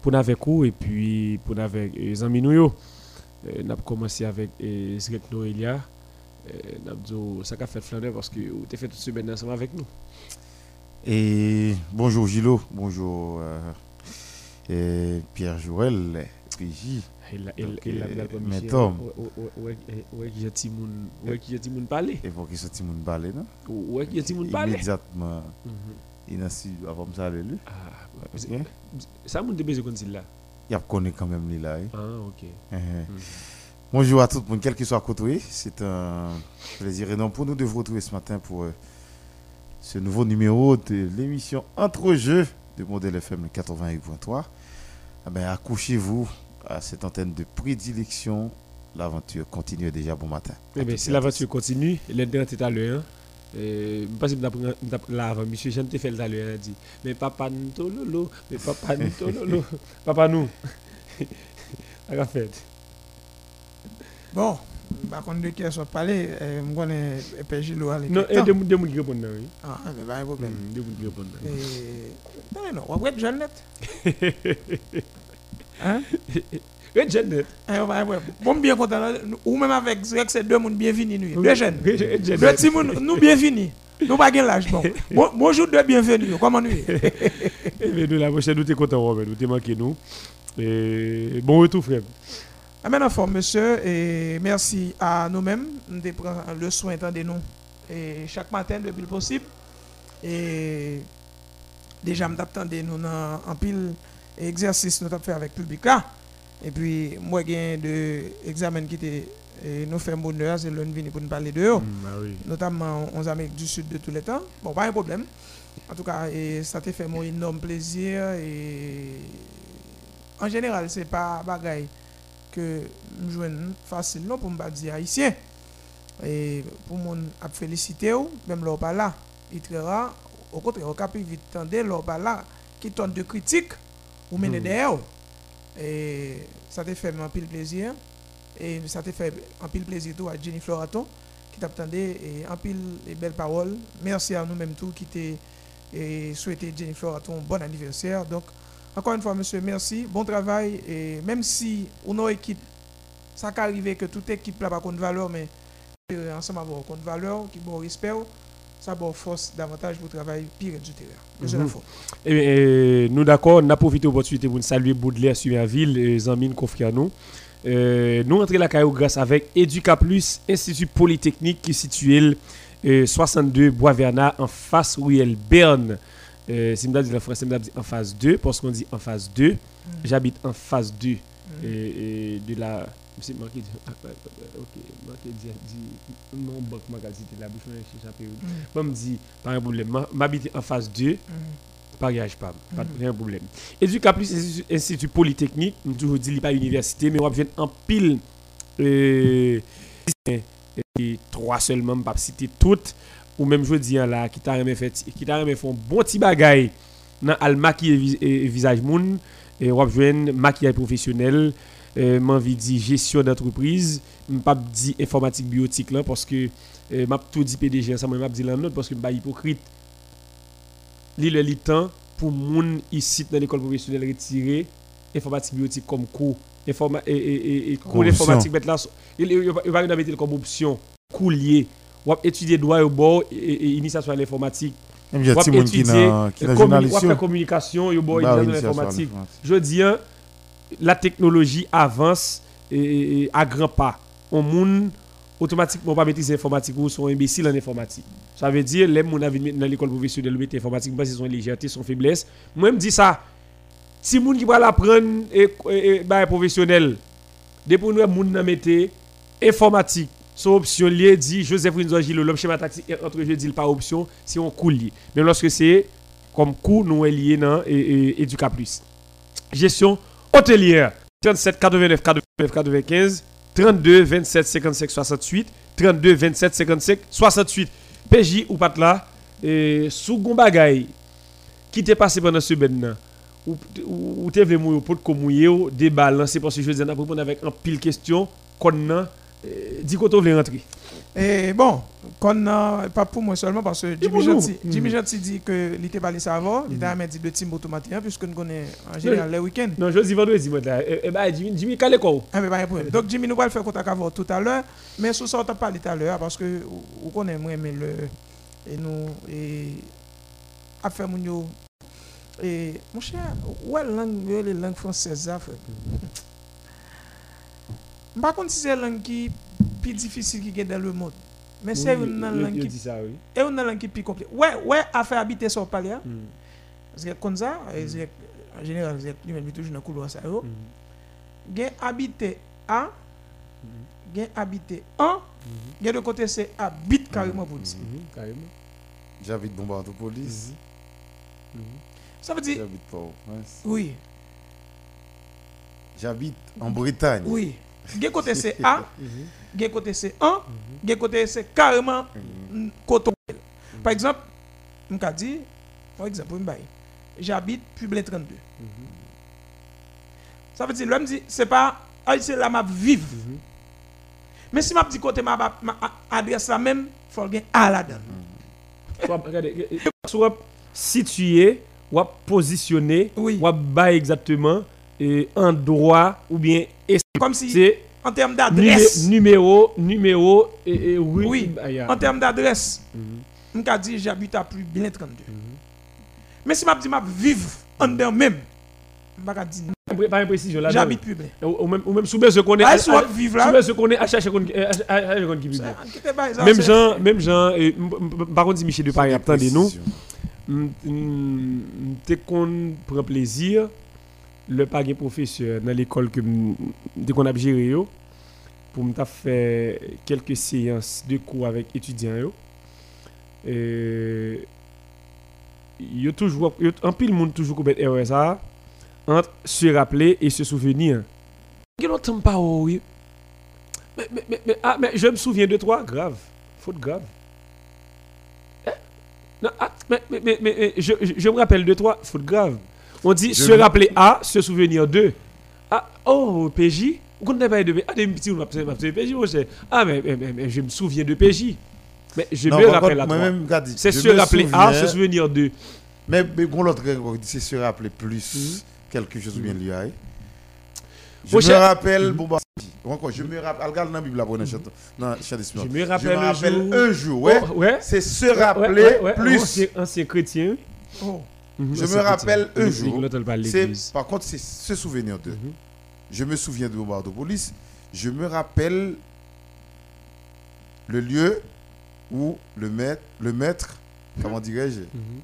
pour nous avec vous et puis pour nous avec les amis nous. Euh, Nous avons commencé avec euh, Zrek Noelia. Nous avons dit ça qu'a fait Flandre parce que vous avez fait toute semaine ensemble avec nous. Et bonjour Gilo, bonjour euh, Pierre Joël, PJ. Il a a euh, mais. Tom. Ouais, qui a moun, a parler. Et pour qui balé, non? Ouais, qui a ti moun parler. Immédiatement, il a su avant ça aller lui. Ah, ça moun besoin comme là. Il a connu quand même lui là. hein. Ah, OK. Eh, eh. Mhm. Bonjour à tout le monde, quel que soit côté. C'est un plaisir énorme pour nous de vous retrouver ce matin pour euh, ce nouveau numéro de l'émission Entre jeux de Modèle FM 88.3. Ah ben, accouchez-vous à cette antenne de prédilection. L'aventure continue déjà bon matin. Eh bien, si l'aventure continue, l'internet est à l'heure. Je pense que là avant, monsieur, je te à l'heure, il dit, mais papa nous tololo, mais papa nous tololo, papa nous. Ça a fait. Bon, par contre, de qui parler, je connais PJ Loa. Non, et deux deux qui répondent là, oui. Ah, mais pas un problème. Hmm, Deux qui répondent. Non, non, on va être jeune net. Hein? On va être- Bon, bien content. Ou même avec Zrek, c'est deux moun bienvenus. nous. Deux jeunes. Deux petits moun, nous bienvenus. Nous pas l'âge. Bon. Bon- Bonjour, deux bienvenus. Comment nous Eh bien, nous, la prochaine, nous t'es content, Robert, nous t'es manqué, nous. Et bon retour, frère. Ah, maintenant, fort, monsieur, et merci à nous-mêmes de prendre le soin de nous et chaque matin depuis le possible. Et déjà, nous de nous un pile exercice nous avons fait avec le public là. Et puis, moi, j'ai de examen qui était et nous faisons bonheur, c'est l'un venu pour nous parler de eux, Hmm, ah oui. notamment aux Amériques du Sud de tous les temps. Bon, pas un problème. En tout cas, et ça te fait mon énorme plaisir. Et en général, c'est pas bagaille que nous jouons facile non pour me dire haïtien. Et pour mon a féliciter même leur pas là, il très rare au contraire, au cap vite tendre leur pas là qui tente de critique ou mener Mhm. derrière. Et ça te fait un pile plaisir et ça te fait un pile plaisir tout à Jenny Floraton qui t'attendait et un pile et belles paroles. Merci à nous-mêmes tous qui et souhaité Jenny Floraton bon anniversaire. Donc encore une fois, monsieur, merci. Bon travail. Et même si on a une équipe, ça peut arriver que toute équipe n'a pas de valeur, mais euh, ensemble avoir compte valeur, qui bon respect, ça bon force davantage pour travailler pire du terrain. Lafont. Eh bien, euh, nous d'accord, on a profité de l'opportunité pour nous saluer Baudelaire sur la ville, et Zamine nous. Euh, nous entrons la caillou grâce avec Educa Plus, Institut Polytechnique qui est situé euh, 62 Bois Vernat en face Ruelle Berne. Euh, si je dis en français, je dis en phase 2, parce qu'on dit en phase 2. J'habite en phase 2 et, et de la. Ah, ah, ah, Ok, non, banque, moi qui dis la bouche, je suis chapeau. Moi, me dit, pas un problème. moi, M'habite en phase 2 pas gage pas, pas Mhm. rien de problème. Educa plus Institut- polytechnique, nous toujours dit pas université mais on vient en pile euh, et trois seulement pas citer toutes ou même je dis là qui t'a fait qui t'a font bon petit bagaille dans al et visage moun et on joindre maquillage professionnel euh, m'envie dire gestion d'entreprise pas dit informatique biotique là parce que euh, m'a tout dit PDG ensemble m'a dit l'un autre parce que pas hypocrite. Li le li temps pour moun ici dans l'école professionnelle retirer informatique biotique comme cours. Informa et et et, cours d'informatique mettre là il va mettre comme option cours lié ou étudier droit au bord et, initiation à l'informatique. Ou étudier, faire communication au bord Bah l'informatique. je dis hein, la technologie avance à grands pas on moun automatiquement pas maîtriser l'informatique ou sont imbéciles en informatique ça veut dire les moun dans l'école professionnelle mettre informatique parce qu'ils ont légèreté son faiblesse. Moi me dis ça si moun qui va l'apprendre et, et, bah, professionnel depuis nous moun nan mette informatique son option lié dit Joseph Gilles l'homme schéma tactique entre je dis pas option si on coule mais lorsque c'est comme cours nous est lié dans et, et, plus. Gestion hôtelière 37 89 89 95 32 27 55 68 32 27 55 68 PJ ou pas là et gon bagay qui t'est passé pendant ce semaine ou ou t'es venu mouiller pour mouiller ou débat lancé parce que je dis on avec un pile question qu'on nan euh, dis qu'on veut rentrer. Et bon, pas pour moi seulement, parce que Jimmy. Gentil, Jimmy. Gentil dit que il était parlé ça avant, il a dit de team automatique, puisque nous connaissons en général les week-ends. Non, je dis vendredi, moi. Eh, bah, Jimmy, Jimmy, calé quoi? Ah, mais pas de problème. Donc, Jimmy, nous allons faire contact avec tout à l'heure. Mais sur ça, on t'a parlé tout à l'heure parce que vous connaissez moi, mais le. Et nous. Et. À faire mon yo. Et. Mon cher, ouais, langue, les langues françaises, ça fait. Par contre, si c'est la langue qui plus difficile qui est dans le monde. Mais c'est Oui, une langue qui. Et une langue qui est plus compliquée. Ouais, ouais, à faire habiter sur parler. hein. Mm. Parce que comme ça, c'est- en général, c'est lui-même toujours dans le couloir. ça. Mm. gen habité A, gen habité 1, gen de côté c'est habite carrément pour dire. Carrément. J'habite. Mhm. Ça veut dire, J'habite pas au Prince. oui, J'habite en Bretagne. oui. Gen côté c'est A, gen côté c'est 1, gen côté c'est carrément coton. Par exemple, je dire, par exemple, j'habite Publin 32. Mhm. Ça veut dire, l'homme dit, c'est pas, ah, c'est là ma vive. Mais si je dis côté ma, ma, adresse la même, il faut gen A là-dedans. Soit, situé, ou positionné, ou exactement, et endroit, ou bien, Comme si, c'est en termes d'adresse, numéro, numéro, et, et oui. Oui, ah, ya. en termes d'adresse, Mhm. je dis j'habite à plus bien 32. Mhm. Mais si je dis je vive en dedans même, je ne dire Pas- Pas une précision là. j'habite plus bien. Ou même, ou même sous ce qu'on est. Ah, vivre là. Sous ce qu'on est à chercher qu'on qui Même Jean, même m- par contre, si Michel de Paris attendez nous, dès qu'on prend plaisir, le pas professeur dans l'école que dès qu'on a géré pour me faire quelques séances de cours avec étudiants yo. Et yo toujours yo, en pile monde toujours commet erreur ça entre se rappeler et se souvenir. Pas oh, oui. Mais, mais, mais, ah, mais je me souviens de toi, grave. Faute grave. Eh? Non, ah, mais, mais, mais, je, je me rappelle de toi, faute grave. On dit se rappeler A, se souvenir de. Ah, oh, PJ. Vous ne pas de Ah, des petits, on PJ, moi, c'est- Ah, mais, mais, mais, je me souviens de PJ. Mais je me rappelle à toi. C'est se rappeler A, se souvenir de. Mais, mais bon, l'autre, c'est se rappeler plus Mhm. quelque chose ou bien lié. Je Mon me cher- rappelle, bon, bah, encore, je me rappelle, regarde dans la Bible, des Je me rappelle, rappelle jour- un jour, ouais. Oh, ouais. C'est se rappeler plus. Ancien, ancien chrétien. Oh. Mhm. Je me rappelle un jour, par contre, c'est ce souvenir d'eux. Mhm. Je me souviens de Bombardopolis. Je me rappelle le lieu où le maître, le maître comment dirais-je? Mhm.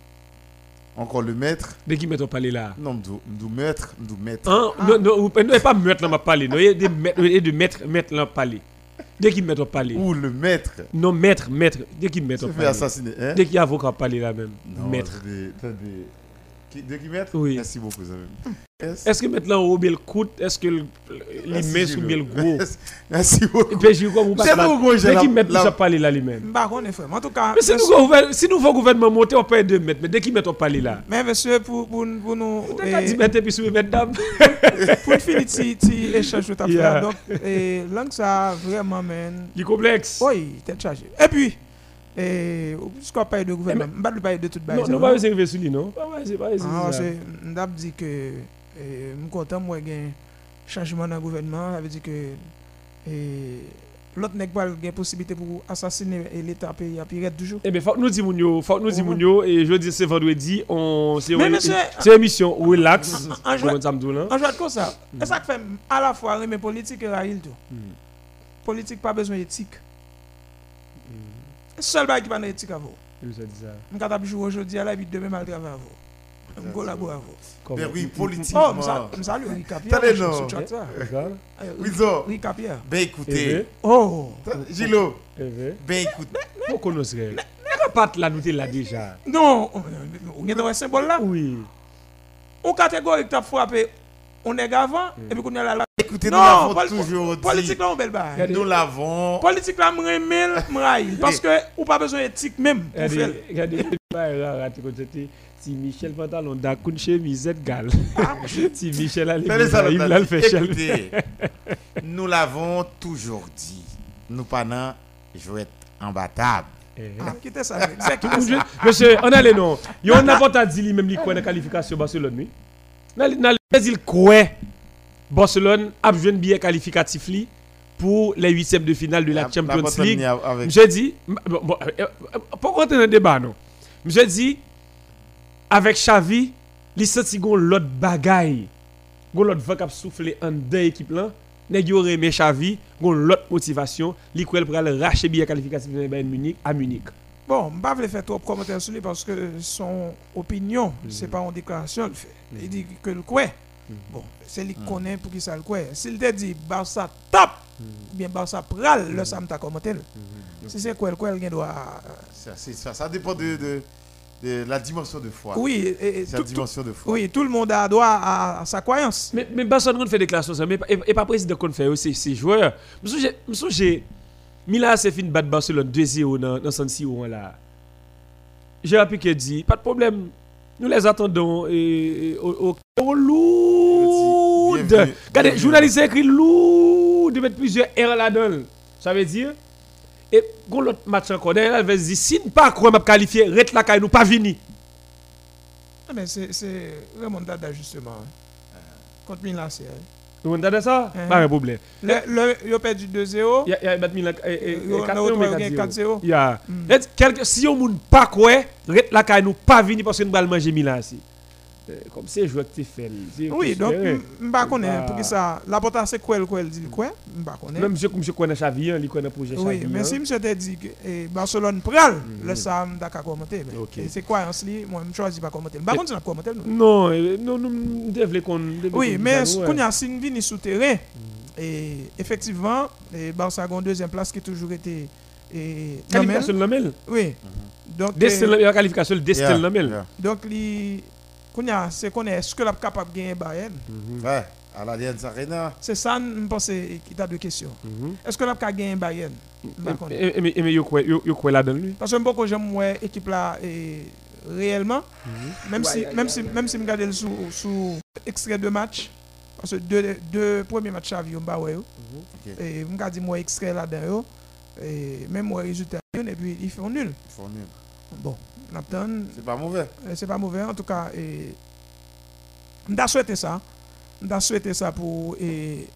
Encore le maître. De qui maître on palais là? Non, nous maître, nous maître. Hein? Ah. Non, non, non, pas maître là, parlé. Non, il y a des maîtres, maître là, parlé. De qui maître on parle Ou le maître. Non, maître, maître. De qui maître on parle assassiner, hein? De qui avocat parle là même? Maître. Attendez. 2 km Oui. Merci beaucoup, Est-ce que maintenant, au bien coûte, est-ce que l'immense ou bien le gros Merci beaucoup. Et puis, vous C'est vous, parler là lui-même? Bah, on est. En tout cas. Mais si nous voulons gouvernement monter, on paye 2 mètres. Mais dès qu'ils mettent, on parle là? Mais monsieur, pour, pour nous. Vous eh, mètres puis, vous pour finir, si. Donc, eh, langue ça, vraiment, man. Il complexe. Oui, t'es chargé. Et puis eh, puisqu'on parle de gouvernement, je ne parle pas de toute Non, base. non, pas essayer de sur lui, non. Pas pas. Ah, parce ça. que m'dap dit que eh, je suis content moi gain changement dans le gouvernement, ça veut dire que eh, l'autre n'est pas une possibilité pour assassiner et l'État pays à pire toujours. Eh bien, faut que nous dire, Mounio, faut que nous Mounio, et je dis, c'est vendredi, on, c'est une- c'est émission relax. en jouant- Comme ça me dit, là. en jouant comme ça, et ça fait à la fois mais politique et raïl tout. Mm. Politique pas besoin d'éthique. Seul bail qui pas d'éthique à vous. Je vous ai dit ça. Je capable jouer aujourd'hui à la vie demain mal travailler à vous. Je collabore à vous. Mais oui, Oh, politiquement. je salue Ricap hier. Attendez, je non. ça. Ricap hier. Ben écoutez, Oh! Gilo, ben écoute. Faut qu'on ose rêve. Mais pas là, nous t'es là déjà. Non! On est dans un symbole là. Oui. On catégorie que tu as frappé, on est avant, et puis on est là. là. Écoutez, nous Non, l'avons toujours dit. Politique là, on belle bail. Nous l'avons. Politique là, remel, m'raille. Parce que, ou pas besoin d'éthique même. Regardez, regardez. Si Michel Pantalon d'Akoun chemisette gal. Si Michel a il l'a fait. Écoutez, nous l'avons toujours dit. nous pas nan jouet imbattable. Ah, Monsieur, ça. monsieur, on a les noms. Yo on n'a pas dit lui même li quoi dans qualification Barcelone oui? Nan nan il quoi Barcelone a besoin de billet qualificatif li pour les huitièmes de finale de la Champions League. avec bon, bon, euh, euh, pour rentrer dans le débat non? Monsieur dit avec Xavi, li senti gon l'autre bagaille. Gon l'autre qui a soufflé en deux équipes. Nèg yo remè Xavi, gon l'autre motivation, li kwa pour aller racheter billet qualificatif de Bayern Munich à Munich. Bon, je ne vais pas faire trop de commentaires sur lui parce que son opinion, Mhm. c'est pas en déclaration. Il, fait. il dit que le quoi. Mhm. Bon, c'est lui qui connaît pour qui ça le quoi. S'il te dit Barça top, ou bien Barça pral, le Sam t'a commenté. Si c'est quoi le quoi, il doit. ça, c'est ça, ça dépend de, de, de la dimension de foi. Oui, et- tout, la dimension de tout- foi. oui, tout le monde a droit à, à sa croyance. Mais, mais Barcelone fait déclaration ça, mais et, et pas président qu'on fait aussi, c'est joueur. Je me Milan c'est fini de battre Barcelone 2-0 dans, dans San Siro là. Gérard Piqué dit, pas de problème, nous les attendons et, et- au, au, au lourd. Bienvenue, Regardez, bienvenue. journaliste a écrit lourd de mettre plusieurs R là-dedans. Ça veut dire, et quand l'autre match encore, derrière, elle va se dire, si nous pas quoi m'a qualifié, rete la caille, nous pas vini. Ah, Mais c'est c'est remontada justement. hein. Contre Milan, c'est. Hein. Vous entendez ça? Mhm. Pas un problème. Le, le, il a perdu 2-0. Il y a, battu Milan, et, et, et, Il a 4-0, mais gagné 4-0. Yeah. Mm. Et quelque, si on moun pas quoi, la caille nous pas vini parce que nous allons manger Milan ici. Comme c'est joueur que tu fais. c'est Oui, donc, considéré. je ne sais pas pour qui ça. L'important, c'est quoi, quoi, il dit quoi? Je ne sais pas. Même monsieur, monsieur connaît Xavi, hein, il connaît le projet Xavi. Oui, mais hein. si monsieur te dit que eh, Barcelone pral, Mhm. le Sam d'accord commenter. mais Ok. et C'est quoi en li, moi je choisis pas commenter. Par Et- contre, tu n'as pas commenter nous. Non, euh, non, nous nous devons qu'on. devons Oui, vini sous terrain Mhm. et effectivement, et Barça a une deuxième place qui a toujours été et Qualification de Lamel. Oui. Eh, la li c'est qu'on est est-ce que la capable de gagner Bayern Mhm, Ouais, à l'Allianz Arena. C'est ça je pense qu'il y a deux questions. mhm. Est-ce que la capable de gagner Bayern. Et- Mais là-dedans lui? Parce que beaucoup j'aime ouais équipe là réellement même si même si même si me regarder le sous sous extrait de match parce que deux deux premiers matchs Xavi on ba ouais yo. Ok. et me regarder moi extrait là dedans yo et même moi résultat et puis ils font nul. Ils font nul. Bon, Napton C'est pas mauvais. c'est pas mauvais en tout cas et m'da souhaité ça. M'da souhaité ça pour et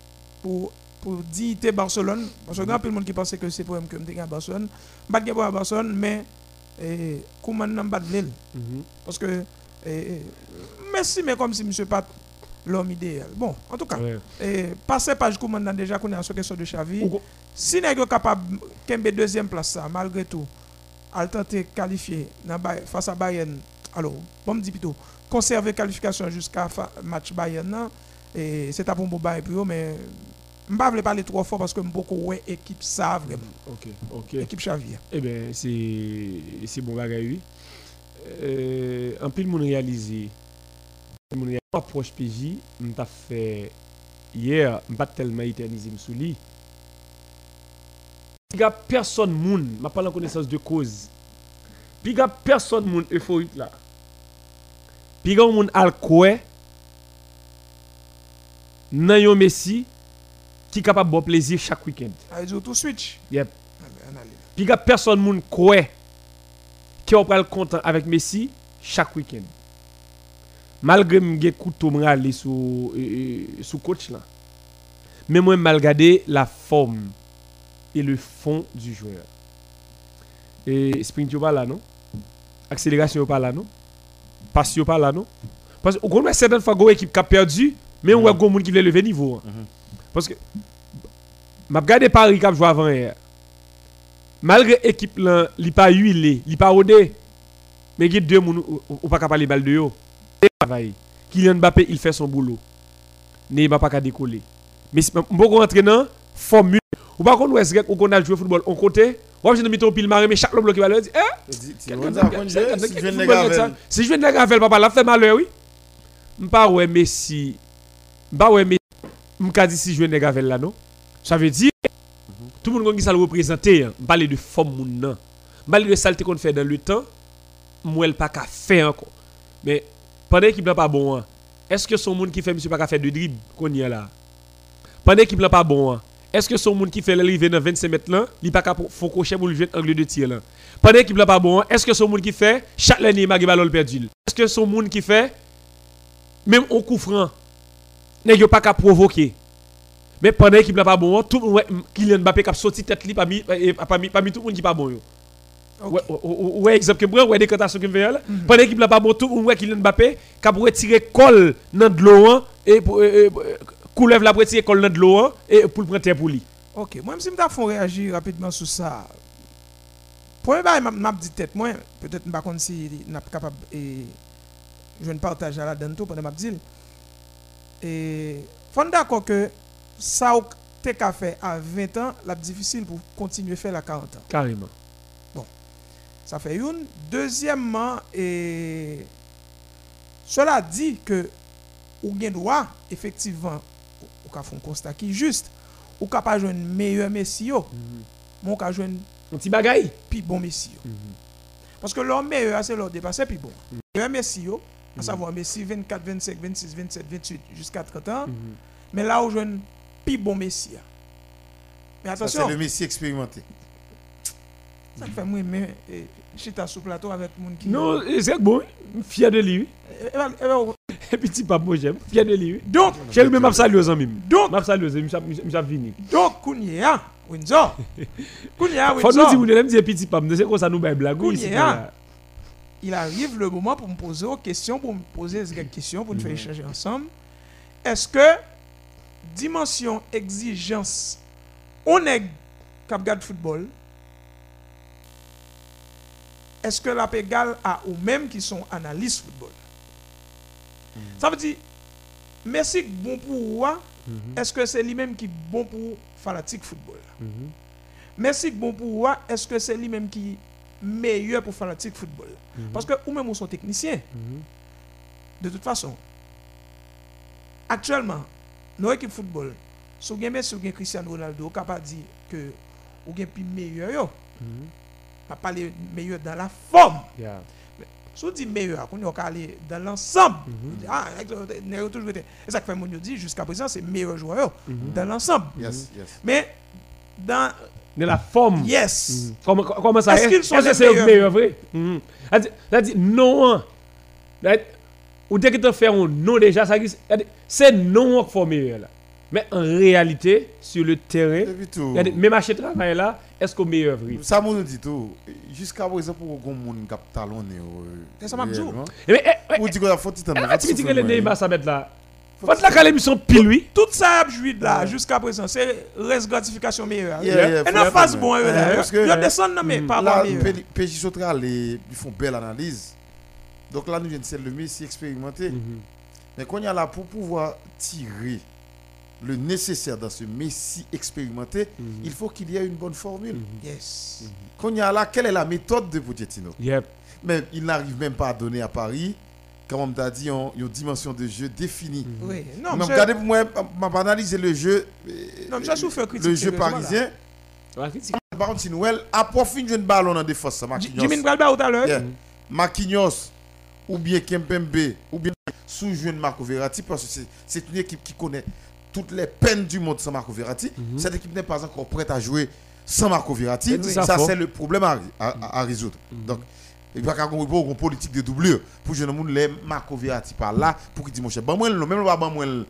pour pour dignité Barcelone parce que grand peu de monde qui pensait que c'est pour que me gagner à Barcelone. Pas gagner à Barcelone mais et comment pas l'île. Mhm. Parce que, eh, merci, mais comme si monsieur pas l'homme idéal. Bon, en tout cas, Ouais. eh, passer page commandant déjà qu'on est en question de Xavi. Ou- Si sommes capable de deuxième place, ça, malgré tout, à tenter qualifier face à Bayern, alors, bon, me dit plutôt, conserver qualification jusqu'à match Bayern, et c'est un bon bon bail pour eux, mais je ne vais pas parler trop fort parce que je beaucoup ouais équipe ça vraiment, Ok, ok. équipe Xavi. Eh bien, c'est bon bagay, oui. Euh, en pile, moun réalisé. Réalisé. Approche PJ, m'ta fait hier, m'pas tellement éternisé sous lui. Il y a personne moun, m'a connaissance de cause. Puis il y a personne moun euphorique là. Puis il y a moun al koué nan yon Messi qui capable bon plaisir chaque week-end. Allez, tout switch. Yep. Allez, allez. Puis il y a personne moun euh, euh, sous coach là. Mais moi mal regardé la forme et le fond du joueur. Et sprint pas là non? Accélération pas là non? Passe pas là non? Parce que on connaît certaines fois go équipe qui a perdu mais on voit go moun qui veut lever niveau. hein. Mhm. Parce que m'a regardé Paris qui a joué avant hier malgré l'équipe là, li pas huilé, li pas rodé. Mais il y a deux ou ou pas capable de balle de travail. Kylian Mbappé, il fait son boulot. Neymar pas qu'à décoller. Mais si rentrer dans formule ou pas qu'on est ou qu'on a joué football on côté, ou je ne mets pile maré mais chaque bloc qui va le dire eh? Si je viens de de Gavel papa la fait malheur oui. M'pas ouais Messi. M'pas ouais Messi. M'ka dit si je viens de Gavel là non? Ça veut dire tout le monde qui ça le représenter, hein. parler de forme moun nan. Parler de saleté qu'on fait dans le temps, moi pas qu'à faire encore. Mais pendant l'équipe n'a pas bon, hein, est-ce que son monde qui fait monsieur pas qu'à faire de dribble qu'on y a là? Pendant l'équipe n'a pas bon, hein, est-ce que son monde qui fait l'arrivée dans 25 mètres là, il pas capable faut cocher pour le jouer angle de tir là? Pendant qu'il pas bon, est-ce que son monde qui fait chaque année m'a ballon perdu. Est-ce que son monde qui fait même au coup franc n'est pas capable provoquer? Mais pendant qu'il pas bon, tout le monde Kylian Mbappé qui a sorti tête li pas mis pas mis tout le monde qui pas bon yo. Ok. Ouais, ouais, exemple que ouais, décantation que fait là. Pendant l'équipe là pas bon tout, ouais, Kylian Mbappé, qui a retirer colle dans de l'eau hein, et coulève la colle dans de l'eau hein, et pour le terre pour lui. Ok, moi, si je me réagir rapidement sur ça. Premier bail, m'a dit tête, moi, peut-être pas contre si n'a pas capable et je ne partage à la dedans tout pendant m'a dit. Et faut d'accord que ça t'es qu'à faire à 20 ans, la difficile pour continuer à faire la 40 ans. Carrément. Ça fait une. Deuxièmement, et cela dit que ou bien droit, effectivement, ka constat qui est juste, ou ka pas jouer meilleur Messi yo, mais ou ka jouer Un petit bagaille. plus bon Messi yo. Parce que leur meilleur, c'est leur dépassé plus bon. Meilleur Messi yo, à savoir Messi 24, 25, 26, 27, 28 jusqu'à 30 ans, mais là où jouer plus bon Messi. ya. Mais Ça, c'est attention, le Messi expérimenté. ça fait moi mais chita sur plateau avec mon qui Non, et c'est bon, fier de lui. Eh, eh, eh, eh, Et petit moi j'aime, fier de lui. Donc, J'ai le même salué aux amis. donc, M'a salué aux amis, m'a vini. Donc, Kounia, Windsor. Kounia, Faut nous dire, Windsor. vous ne dire petit pape, c'est comme ça nous bail blague. oui, c'est Kounia. pas- Il arrive le moment pour me poser une question, pour me poser quelques questions, pour nous faire échanger ensemble. Est-ce que dimension exigence, on est cap garde football, est-ce que la égale à ou même qui sont analystes football? Ça veut dire, merci bon pour moi, est-ce que c'est lui-même qui bon pour fanatique football? Mhm. Merci bon pour moi, est-ce que c'est lui-même qui meilleur pour fanatique football? Parce que ou même ou sont techniciens. De toute façon, actuellement, nos équipes football, si vous avez si Cristiano Ronaldo, vous capable de dire que vous avez meilleur, pas parler meilleur dans la forme. Yeah. Si vous dites meilleur, on va aller dans l'ensemble. Vous dites, Ah, Nero toujours été. Et ça que fait mon dit jusqu'à présent, c'est meilleur joueur dans l'ensemble. Yes, yes. Mais dans De la forme. yes, Mhm. Comment, comment ça Est-ce qu'ils sont Est-ce que les c'est le meilleurs? meilleur vrai? Ça dit- non. hein. Ou dès que tu fais un non déjà, ça c'est non qui faut meilleur là. Mais en réalité, sur le terrain, dit, même marché de travail là, est-ce qu'on meilleur vrai Ça m'a dit tout. Jusqu'à présent, pour qu'on monde cap talonné. C'est ça m'a dit. Eh, mais, eh, eh, Pour dire qu'on faut tout eh, en tu dis que les Neymar ça mettre là. Faut la caler mission pile oui? tout ça a joué de là jusqu'à présent, c'est reste gratification meilleure. Yeah, Et la phase bon, eux, là, parce que- ils descendent non, mais pas Là. PJ Sotral, ils font belle analyse. Donc là, nous venons de celle le Messi expérimenté. Mais quand il y a là pour pouvoir tirer le nécessaire dans ce Messi expérimenté, il faut qu'il y ait une bonne formule. Yes. Quand il y a là, quelle est la méthode de Pochettino? Yep. Mais il n'arrive même pas à donner à Paris, comme on t'a dit, une dimension de jeu définie. Oui. Non, Non, regardez pour moi, m'a le jeu. euh, non, critique. le jeu parisien. Par contre, si Noël a profité d'un ballon en défense, Marquinhos. Jimmy Galba tout à l'heure. Yeah. Marquinhos ou bien Kempembe ou bien sous jeune Marco Verratti parce que c'est une équipe qui connaît toutes les peines du monde sans Marco Verratti. Cette équipe n'est pas encore prête à jouer sans Marco Verratti. Ça, c'est le problème à, à- à- à résoudre. Donc, il n'y a pas une politique de doublure pour que monde les Marco Verratti par là pour qu'il dise mon cher, ben moi, le même pas ben moi, le-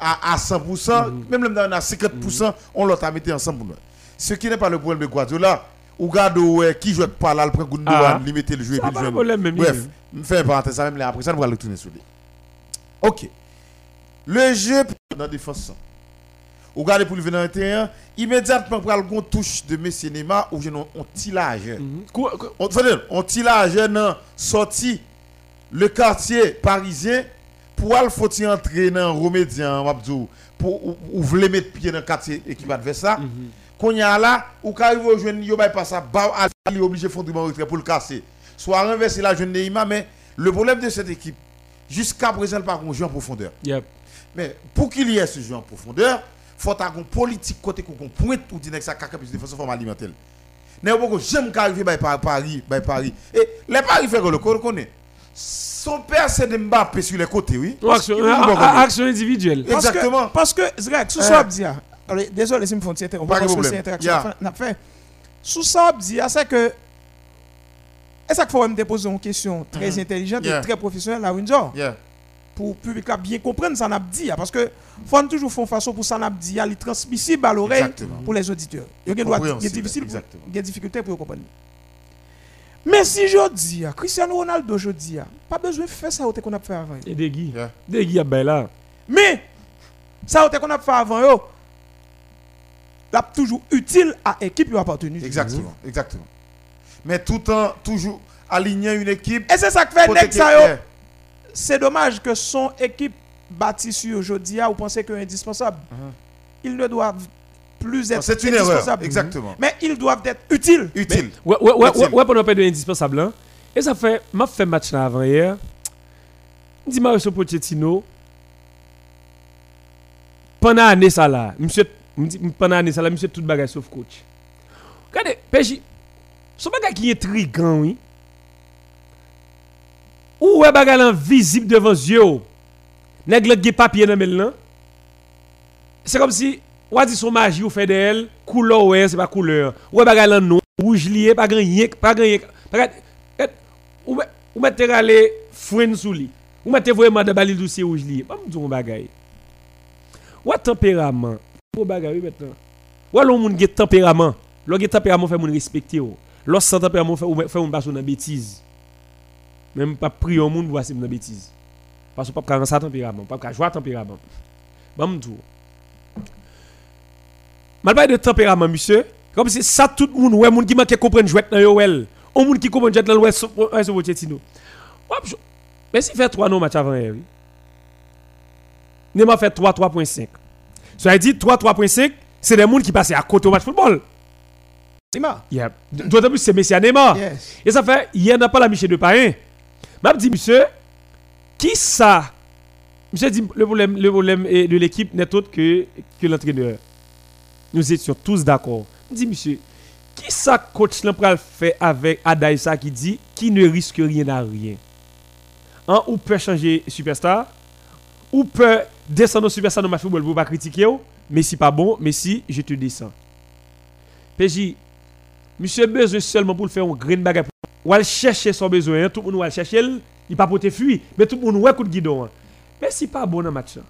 à, à 100%, même le à 50%, on l'a mis ensemble pour nous. Ce qui n'est pas le problème de Guardiola. Ou garde qui joue pas là, le prend Gundogan, Ah. il mettait le jeu et puis le jeu. Bref, je fais une parenthèse, ça même après ça, nous allons retourner sur lui. Ok. Le jeu dans la défense. Ou regardez pour le venir dans le terrain, immédiatement pour le touche de Messi Neymar ou j'ai un tilage. Mhm. On on tilage dans sorti le quartier parisien pour aller faut entrer dans Romédian Mabdou pour ou, ou mettre pied dans le quartier équipe adversaire. Qu'on y a là ou qu'arrive au jeune yo bay pas ça ba il est obligé de faire du retrait pour le casser. Soit renverser la jeune Neymar mais le problème de cette équipe jusqu'à présent elle pas un jeu en profondeur. Yep. Mais pour qu'il y ait ce jeu en profondeur, faut avoir une politique côté qu'on pointe pour dire que ça caca plus de façon forme alimentaire. N'est pas que j'aime qu'arriver by Paris, by Paris. Et les Paris fait que le qu'on connaît. Son père c'est de Mbappé sur les côtés, oui. Action, Il individuelle. Parce que- Exactement. Parce que, Zrek, ce Euh. soit dit, ah, désolé si me font on Pas va parce que problème. c'est interaction n'a fait. Sous ça, dit, ah, c'est que est-ce qu'il faut me poser une question très Mhm. intelligente et très professionnelle à Windsor? Pour le public là bien comprendre ça n'a dit parce que faut toujours faire façon pour ça n'a dit il est transmissible à l'oreille pour les auditeurs. Il y a a Compréhensible, difficile pour- exactement. il y a difficulté pour comprendre. Mais si je dis, Cristiano Ronaldo, je dis, pas besoin de faire ça au qu'on a fait avant. Et des guis. Yeah. Des guis à ben là. Mais, ça au qu'on a fait avant, yo, là, toujours utile à l'équipe qui a appartenu. Exactement. Exactement. Mais tout en toujours aligner une équipe. Et c'est ça que fait protéger- Nek ça, yo. Yeah. C'est dommage que son équipe bâtie sur aujourd'hui, vous pensez que est indispensable? Mhm. Ils ne doivent plus être C'est une erreur. Exactement. Mais ils doivent être utiles. Utile. Ouais, ouais, ouais, ouais, ouais, pendant de indispensable. Hein? Et ça fait, m'a fait match là avant hier. Dis Mauricio Pochettino. Pendant l'année ça là, monsieur, pendant l'année ça là, monsieur tout bagage sauf coach. Regardez, PJ, ce bagage qui est intriguant, oui. Ou est bagage là visible devant les yeux. oh. Nèg la gen papier dans mel là. C'est comme si ou dit son magie ou fait de elle, couleur ouais, c'est pas couleur. Ou non, rouge lié, pas grand rien, pas grand rien. Pas grand- et- Ou met- ou mettre aller freine sous lui. Ou dossier rouge lié. Pas me dire un bagage. Ou tempérament. Pour bagage oui, maintenant. Ou alors moun gen tempérament. Lo gen tempérament fait moun respecter ou. Lo sans tempérament ou fait moun pas dans bêtise. Même pas prier au monde pour passer dans bêtise. Parce que pas ka ça tempérament, pas ka jouer tempérament. Bon m'dou. Mal parler de tempérament monsieur, comme si ça tout le monde ouais moun qui manque comprendre jouer dans yo well. On moun qui comprend jouer dans l'ouest sur Pochettino. Mais s'il fait 3 non match avant hier. oui. Neymar fait 3 3.5. Ça veut dire 3 3.5, c'est des moun qui passent à côté au match football. Neymar. Yeah. D'autant plus c'est Messi à Neymar. Et ça fait, hier n'a pas la Michel de Païen. M'a dit, monsieur, qui ça? Monsieur dit, le problème, le problème de l'équipe n'est autre que, que l'entraîneur. Nous étions tous d'accord. Dis, monsieur, qui ça coach l'empral fait avec Adaïsa qui dit qui ne risque rien à rien? Hein, ou peut changer superstar, ou peut descendre au superstar dans ma football pour pas critiquer, mais si pas bon, mais si je te descends. PJ, monsieur besoin seulement pour le faire un de bagage. Ou aller chercher son besoin, hein. tout le monde va chercher, il pas pour te fuir, mais tout le monde ouais coup de guidon. hein. Mais si pas bon dans match là.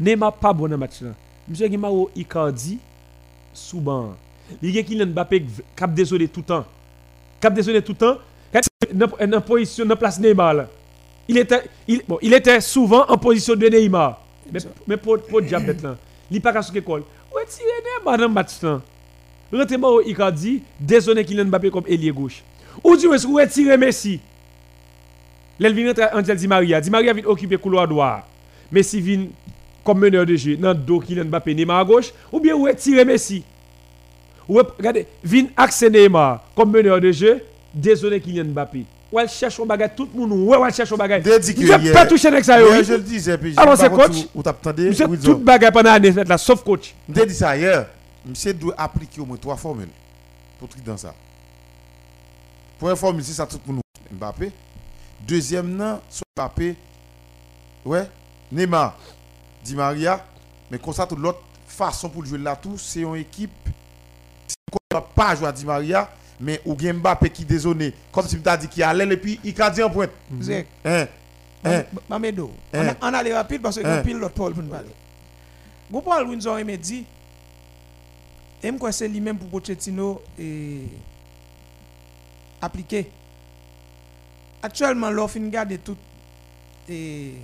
Neymar pas bon dans match là. Monsieur Guimaro Icardi sous banc. Il y a Kylian Mbappé cap désolé tout le temps. Cap désolé tout le temps. Dans- position dans place Neymar là. Il était il, bon, il était souvent en position de Neymar. Mais mais pour pour diable là. Il pas qu'à ce école. Ouais tirer Neymar dans match là. Rentrez-moi Icardi, désolé Kylian Mbappé comme ailier gauche. Ou du moins, où est tiré Messi L'elle vient entre Angel Di Maria. Di Maria vient occuper couloir droit. Messi vient comme meneur de jeu dans le dos Kylian Mbappé Neymar à gauche. Ou bien où est tiré Messi Ou regardez, vient Neymar comme meneur de jeu. Désolé Kylian Mbappé. Ou elle cherche un bagage, tout le monde, ouais, ou elle cherche un bagage. Je hier- pas toucher avec ça, je le disais, puis Alors, c'est coach. Où t'attendais Monsieur, Wilson. tout bagage pendant l'année, là, sauf coach. Je dit ça hier. Monsieur doit appliquer au moins trois formules pour truc dans ça. Première formule, c'est ça tout pour nous. Mbappé. Deuxième, sur Mbappé. Ouais. Neymar. Di Maria. Mais comme ça, toute l'autre façon pour jouer là tout, c'est une équipe. Si on ne pas jouer à Di Maria, mais ou bien Mbappé qui. Comme si tu as dit qu'il allait et puis il a dit en pointe. Zek, Hein. Hein. Mamedo, on Hein. a- on allait rapide parce que Hein. pile l'autre Paul pour nous parler. Vous Paul Windsor me dit, et moi c'est lui-même pour Pochettino et appliquer. Actuellement, l'offre garde toutes les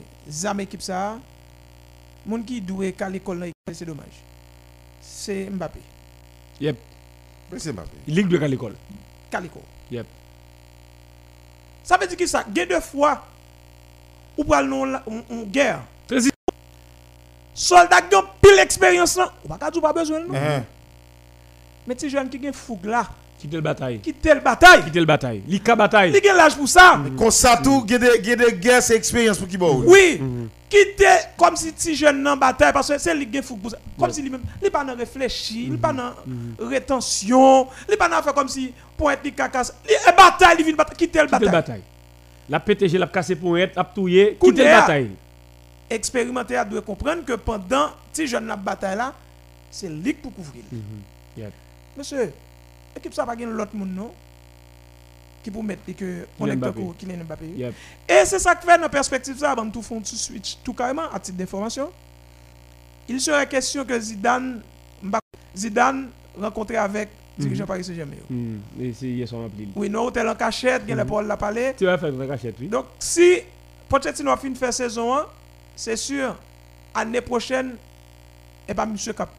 âmes équipe ça, moun qui doit qu'à l'école c'est dommage. C'est Mbappé, Yep. C'est Mbappé. Ligue de l'école. qu'à l'école. Yep. Ça veut dire que ça, gain deux fois, ou la- on, on guerre. Très Soldat qui ont pile expérience là, ou pas besoin non? Hein. Mais ti jeune qui gen fougue là, Quitte le bataille? qui tel bataille, Quitte le bataille? Lika bataille. il gen l'âge pour ça? Comme ça, tout, il y a des- il guerres, c'est expérience pour qui bon. Oui, qui te comme si ti jeune nan bataille parce que c'est lui gen fougue pour ça. Comme si lui même, il pas nan réfléchi, il pas nan rétention, il pas nan faire comme si pour être li cacasse. Li e bataille, il vient bataille, qui tel Quitte le bataille? bataille? La PTG l'a cassé pour être, l'a touillé. Le bataille? expérimentateur doit comprendre que pendant ti jeune la bataille là, c'est ligue pour couvrir. Mhm. Yep. Monsieur, équipe ça pas gagne l'autre monde non? Qui pour mettre que est Mbappé. Yep. Et c'est ça qui fait dans perspective ça, avant tout fond tout switch tout carrément à titre d'information. Il serait question que Zidane Zidane rencontré avec dirigeant Paris Saint-Germain. Mhm. Et c'est hier soir appelé. Oui, non, hôtel en cachette, il Mhm. Paul l'a parlé. Tu vas faire cachette, oui. Donc si Pochettino a fini de faire saison 1, c'est sûr année prochaine et pas monsieur cap.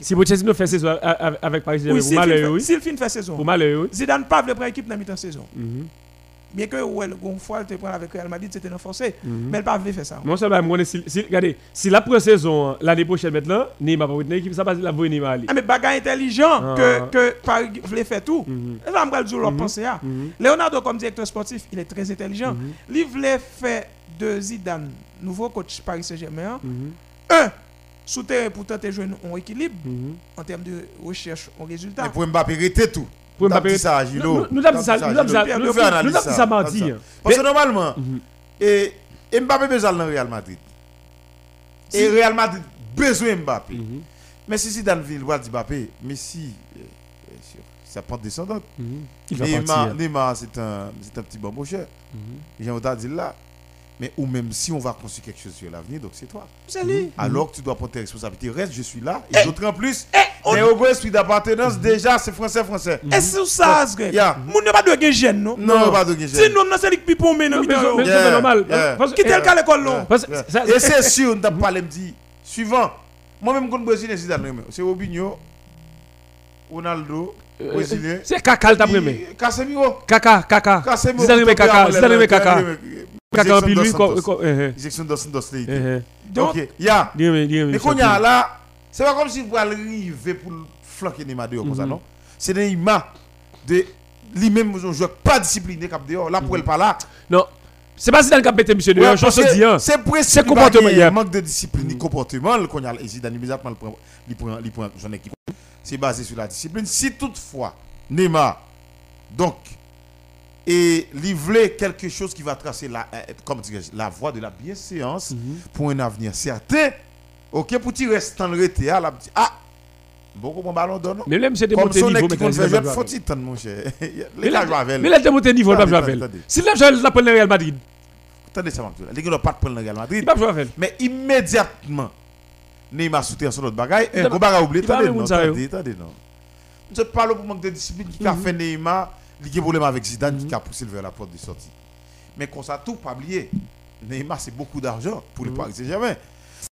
Si Pochettino fait saison avec Paris Saint-Germain, pour malheur, oui. s'il finit de faire saison. Pour malheur, oui. Zidane pas veut prendre équipe dans mi-temps saison. Mhm. Bien que ouais, le fois il te prend avec Real Madrid, c'était renforcé, Mhm. mais il pas veut faire ça. Mon seul bail, moi, si, regardez, si la première saison, hein, l'année prochaine, maintenant, Neymar va retenir l'équipe, ça passe la voie Neymar aller. Ah, mais bagage intelligent Ah. que, que Paris voulait faire tout. Mhm. Ça, je vais leur penser. à. Mhm. Leonardo, comme directeur sportif, il est très intelligent. Il voulait faire de Zidane, nouveau coach Paris Saint-Germain, un, souterrain pour tenter de jouer un équilibre Mhm. en termes de recherche au résultat. Et pour Mbappé, arrêtez tout. Pour Mbappé- dit ça Gilo. Nous- avons dit ça- nous avons dit ça- nous avons- dit ça mardi. Parce que normalement, Mhm. Mbappé besoin dans Real Madrid. Et Real Madrid besoin de Mbappé. Mhm. Mais si Zidane va dire Mbappé, mais si, euh, bien sûr, ça pente descendante. Neymar, c'est un, c'est un petit bamboucheur. Mhm. J'ai entendu dire là. Mais ou même si on va construire quelque chose sur l'avenir, donc c'est toi. C'est lui. Alors que tu dois prendre tes responsabilités. Reste, je suis là. Et d'autres en plus. Eh, on- Mais au esprit d'appartenance, déjà, c'est français, français. Et c'est ça, ce Yeah. Moun n'a pas de gêne, non? Non, pas de guichet. Sinon, Non, menon, mais- c'est normal. yeah. Parce que- Qui tel qu'à l'école, non? Que Et c'est sûr, on t'a parlé, me dit, suivant. Moi-même, quand je suis Zidane, c'est Robinho, Ronaldo, euh, Brésilien. C'est Kaka le tape aimé. et Casemiro. Kaka, Kaka. Casemiro. Zidane aimé Kaka. Co- eh, Injection Dos Santos. eh, eh, Ok, c'est pas comme si vous allez arriver pour flanquer Neymar dehors comme ça, Mhm. non? C'est Neymar de lui-même, un joueur pas discipliné cap dehors. Là, pour elle pas là. Non, c'est pas monsieur Ouais, dehors, je que dis. hein. C'est comportement, Il yeah. manque de discipline, ni comportement. Le qu'on a immédiatement il prend, il prend. C'est basé sur la discipline. Si toutefois Neymar, donc, et livrer quelque chose qui va tracer la, euh, comme la voie de la bienséance Mhm. pour un avenir certain, ok, pour tu restes le rété, là, petit- ah, beaucoup mon ballon donne. Mais démonté son niveau, il faut mon cher. Mais là, a démonté niveau, attendez. Si là, je l'appelle le Real Madrid, Attendez ça, Marc. Les gars ne pas prendre le Real il Madrid. Mais immédiatement, Neymar soutient son autre bagaille. Il Un gros bagage oublié. Attendez, même non, attendez, attendez, non. Je parle pour manque de discipline qui a Mhm. fait Neymar. Il y a un problème avec Zidane Mhm. qui a poussé vers la porte de sortie. Mais qu'on ça tout pas oublier. Neymar, c'est beaucoup d'argent pour le Mhm. Paris Saint-Germain.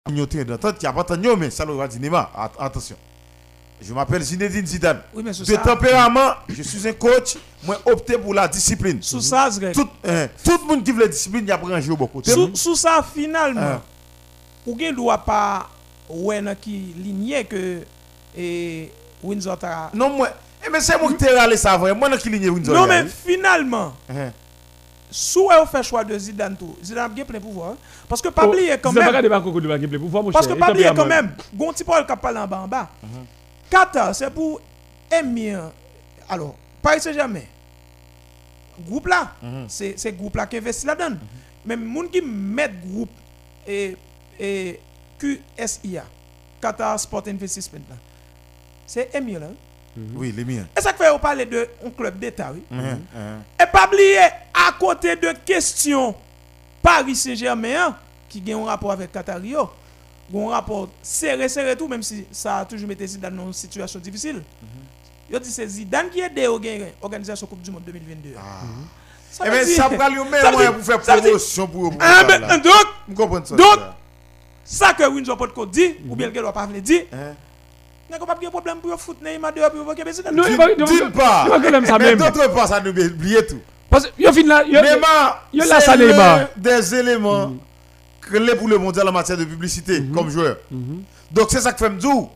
Il y a d'entente qui a pas entendu, mais ça va dire Neymar. Att- Attention. Je m'appelle Zinedine Zidane. oui, mais De ça, tempérament, je suis un coach. Moi, opté pour la discipline. sous ça, Tout, hein, tout le monde qui veut la discipline, il y a pris un jeu beaucoup. sous, sous ça, finalement, ou gen doit pas ouais qui lignée que et Windsor ta Non, moi. Eh, mais c'est moi qui t'ai râlé ça avant. Moi, qui Windsor. Non mais finalement, hein. sous on fait choix de Zidane. Zidane a bien plein pouvoir parce que Oh, oublier quand même parce que oublier tempérament. quand même, gon ti Paul qui parle en bas en bas. Qatar c'est pour émir alors Paris Saint-Germain. Groupe là, Mhm. c'est groupe là qui investit là-dedans. Même moun qui met groupe et et QSIA, Qatar Sport Investment. C'est émir là. Oui, les miens. Et ça fait on parler de un club d'État, oui? Hein, hein. Et pas oublier, à côté de question Paris Saint-Germain, hein, qui a un rapport avec Qatario, un rapport serré, serré tout, même si ça a toujours Zidane dans une situation difficile. Yo dit c'est Zidane qui a aidé à gagner l'organisation Coupe du Monde 2022. Ah. Ça Eh bien, ça prend le même moyen pour faire promotion pour Ah, ben, donc, Vous? Donc, ça? que Windsor Podco dit, ou bien le doit pas venir dire, Il n'y a pas de problème pour foutre Neymar dehors pour évoquer Zidane. Non, il il part, il va quand même ça mais d'autre part, ça nous oublier tout. Parce que, yo fin là, yo- Neymar, yo là, c'est ça, Neymar. l'un des éléments clés pour le mondial en matière de publicité comme joueur. Mhm. Donc c'est ça que fait dire.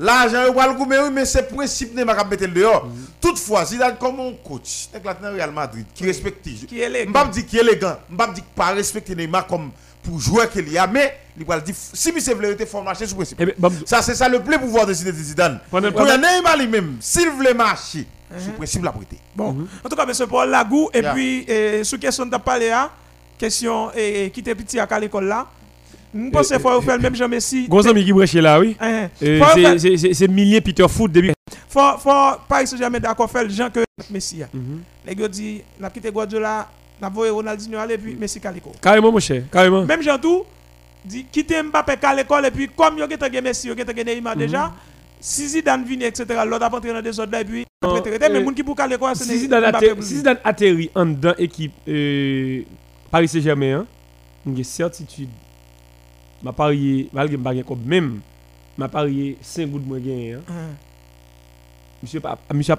L'argent est pas le goût, mais oui, mais c'est le principe Neymar qui a mettre dehors. Toutefois, Zidane comme un coach, Real Madrid, qui respecte, Qui est je ne pas dire qu'il est élégant, je ne pas dire qu'il pas respecter Neymar comme pour joueur qu'il y a, mais il va dire si c'est vérité, il faut marcher sur principe. Eh bon, Ça, c'est ça le plein pouvoir de Zidane. Pour Neymar lui-même, s'il voulait marcher, sur principe, la prêter. Bon, en tout cas, M. Paul Lagou, et Yeah. puis, eh, sous question de parler, hein, question eh, qui était petit à l'école là, Je pense qu'il faut faire le même Jean Messi. Gros ami qui branché là, oui. Faut c'est- millier Peter Foot depuis. faut, faut Paris Saint-Germain d'accord faire le gens que Messi a. Mhm. Les gars dit, n'a quitté Guardiola, n'a voyé Ronaldinho aller puis Messi Calico. Carrément, mon cher, carrément. Même Jean tout dit quitter Mbappé à l'école et puis comme yo gen Messi, yo gen Neymar Mhm. déjà, si Zidane vient etc. l'autre a entré dans des autres là et puis mais moun qui pour à l'école c'est Zidane si. Zidane atterrit en dedans équipe euh, Paris Saint-Germain, hein, j'ai certitude. Ma parié, malgré je comme même, ma parié 5 gouttes moins gagné. Monsieur a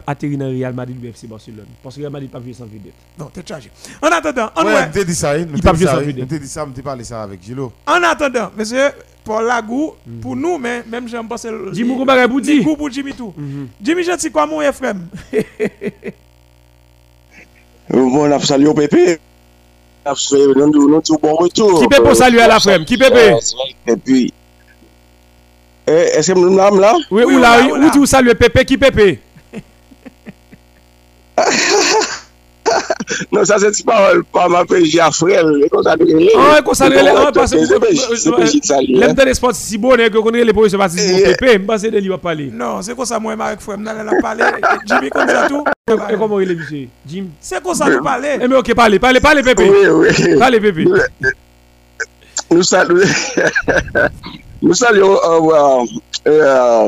atterri dans Real Madrid ou FC Barcelone parce que Real Madrid pas jouer sans vedette. Non, t'es chargé. En attendant, on Ouais, dit ça, hein, Il t'ai pas dit joué sans hein, vedette. dit ça, parlé ça avec Gilo. En attendant, monsieur, pour Lagou, Mhm. pour nous, mais même j'aime qu'on va vous dire. Coup pour Jimmy tout. Mhm. Jimmy Gentil, quoi, mon frère Bon, on salué au Pépé. On a fait un bon retour. Qui peut pour saluer à la frème Qui peut peut Et puis, est-ce que nous l'avons là Oui, Oui, ou là, ou tu salues Pépé qui Pépé Non, ça c'est pas pas ma PJ à frère. Ah, nous relève, ah, parce que-. L'aime dans les sports si bon, que connaît les positions parties Eh, de Pépé, je pense que de lui va parler. Non, c'est comme ça, moi, avec frère, nous allons parler. Jimmy, comme ça, tout. Et comment il est, monsieur Jim C'est comme ça, nous parler. Eh, mais ok, parlez, parlez, parlez, Pépé. Oui, oui. Parlez, Pépé. Nous saluons. Nou sal yo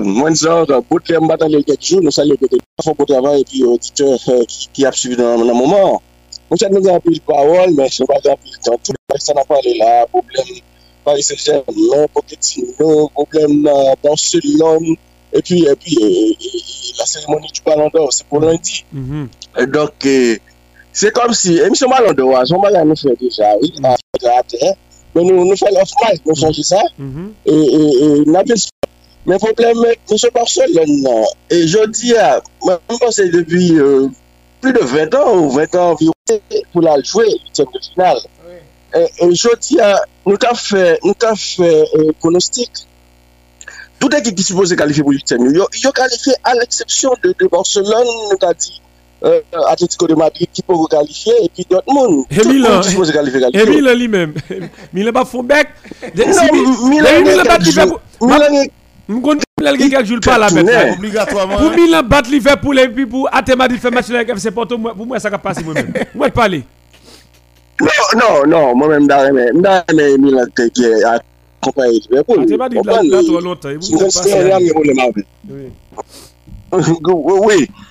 mwen zan bote mbata lèl kekjou, nou sal yo kote fon pou travay epi auditeur euh, ki ap suivi nan mouman. Mwen chan nou gen apil parol, men chan bagan apil tan tout. Mwen chan ap pale la, problem Paris Saint-Germain, Pochettino, problem dans ce l'homme. Epi la seremoni du Ballon d'Or, se pou lundi. Mm-hmm. Donc, euh, se kom si, emisyon Ballon d'Or, son bagan nou fè deja, il a fè de la terre. Men nou nou fèl off-line, nou fèl ki sa. E napis. Men problem, mè se barsol lè nan. E jodi a, mè mè mè se depi plus de 20 euh, an ou 20 an environ pou la jwè, se mè final. E jodi a, nou ta fè, nou ta fè euh, pronostik. Tout ekip ki suppose kalife pou l'UTM, yo kalife a l'eksepsyon de Barcelone, nou ta di, euh, Atletico de Madrid qui peut qualifier et puis d'autres monde. Et Milan, et Milan lui-même. Milan pas fond bec. Non, Milan pas qui fait Milan Mwen konnen gen kak joul pa la met Pou Milan bat li fe pou le Pi pou Atema di fe match la FC Porto Pou mwen sa ka pasi mwen men Mwen pali Non, non, mwen men mda reme Mda reme Milan ke akompaye Liverpool. Atema di la tro lontan Mwen se reme mwen le mwen Oui.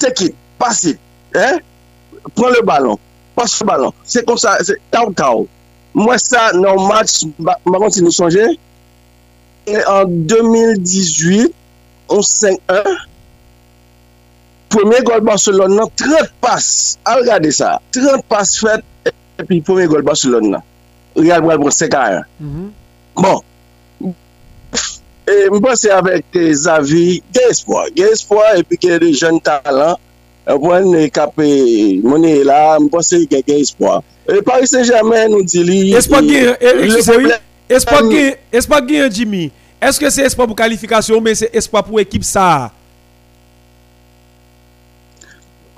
teki, pasi, eh? pren le balon, pas le balon. Se kon sa, se taw taw. Mwen sa nan match, makon si nou sonje, e, en 2018, 11-5-1, premier gol Barcelona nan, 30 pas, al gade sa, 30 pas fet, epi premier gol Barcelona nan. Real Brel Brel 5-1. Bon, E mpwese avèk Zavi, gen espoi, gen espoi epi gen de jen talan, e mwen kapè, mwen e la, mpwese gen gen espoi. E Paris Saint-Germain nou di li... Espoi gen, espoi gen, espoi gen Jimmy, eske se espoi pou kalifikasyon, men se espoi pou ekip sa?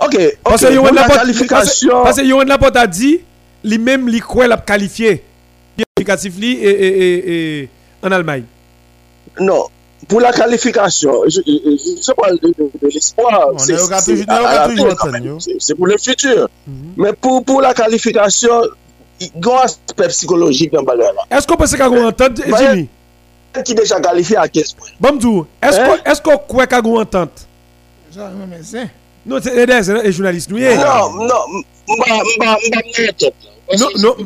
Ok, ok, pou la kalifikasyon... Pase yon la pot a di, li mem li kwen la kalifiye, kalifikasyon li, e, e, e, e, an Almanye. À gars la toujours fin, quand entendu, même. yo. C'est c'est pour le futur. Mhm. Mais pour, pour la qualification, il y a un aspect psychologique dans le. Est-ce qu'on pense qu'il y a une entente. Jimmy Qui est déjà qualifié à 15 points. Bamdou, est-ce Hein? qu'on est-ce qu'on croit qu'il y a une entente non, c'est. Non, des journalistes eh. Non, non, mba, mba, tête, là. Non, non.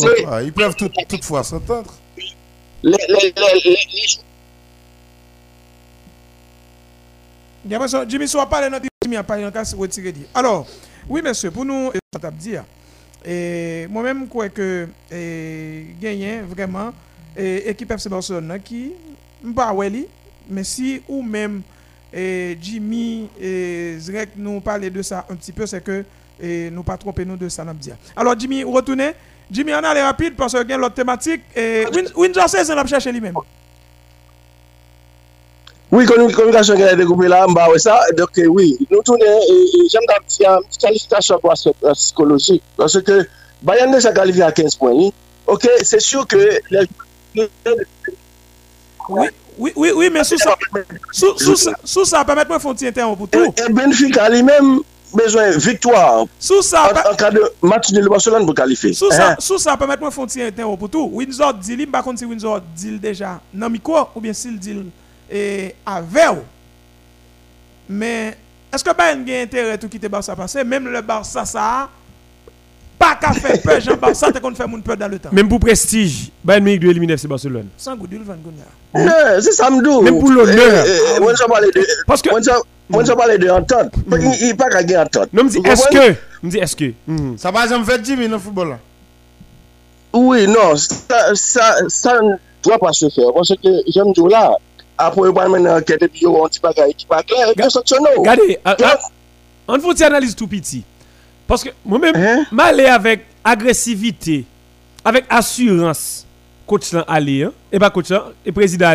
C'est Ah, Ils peuvent tout- toutefois s'entendre. les, les, les, les, les Jimmy, soit parlé, notre Jimmy a parlé, on casse retirer dit. Alors, oui, monsieur, pour nous, on t'a dit, Et moi-même, je crois que gagner vraiment et, équipe FC Barcelone qui pas mais si ou même et Jimmy et Zrek nous parler de ça un petit peu, c'est que et nous pas tromper nous de ça dire. Alors Jimmy, retournez. Jimmy, on allait rapide parce qu'il y a l'autre thématique. Et Windows 16, on a cherché lui-même. Oui, communication qui a été coupée là, bah, ouais, ça. Donc, euh, oui, nous tournons, et, j'aime bien une petite qualification pour la psychologie. Parce que Bayern a qualifié à 15 points. Ok, c'est sûr que. Les... Oui, oui, oui, oui, mais sous ça, sous, ça, permettez-moi de faire un petit interrompre pour tout. Et Benfica lui-même. Besoin de victoire Sous ça, en, en cas de match de Barcelone pour qualifier. Sous ça, Hein? sous ça, permettez-moi de faire un petit interrompre pour tout. Windsor dit, par contre, si Windsor dit déjà le micro, ou bien s'il dit et avec. Mais est-ce que Bayern a intérêt tout quitter Barça passer Même le Barça, ça, pas qu'à faire peur, Jean Barça, t'es qu'on fait mon peur dans le temps. Même pour prestige, Bayern Munich doit éliminer FC Barcelone. Sans goût Van Gogh. Non, c'est ça me. Même pour l'honneur. Eh, eh, de. Parce que- On s'en parle de entente. Il n'y a pas qu'à gagner entente. Non, va jamais faire Jimmy dans le football là. Oui, non, ça, ça, ça ne doit pas se faire. Parce que j'aime dire là, après, on va mener enquête et puis on dit pas qui pas clair, et puis sanctionner. Regardez, à- Donc, à- on faut une analyse tout petit. Parce que moi-même, Hein? m'aller avec agressivité, avec assurance, coach là aller, hein, et pas coach là, et président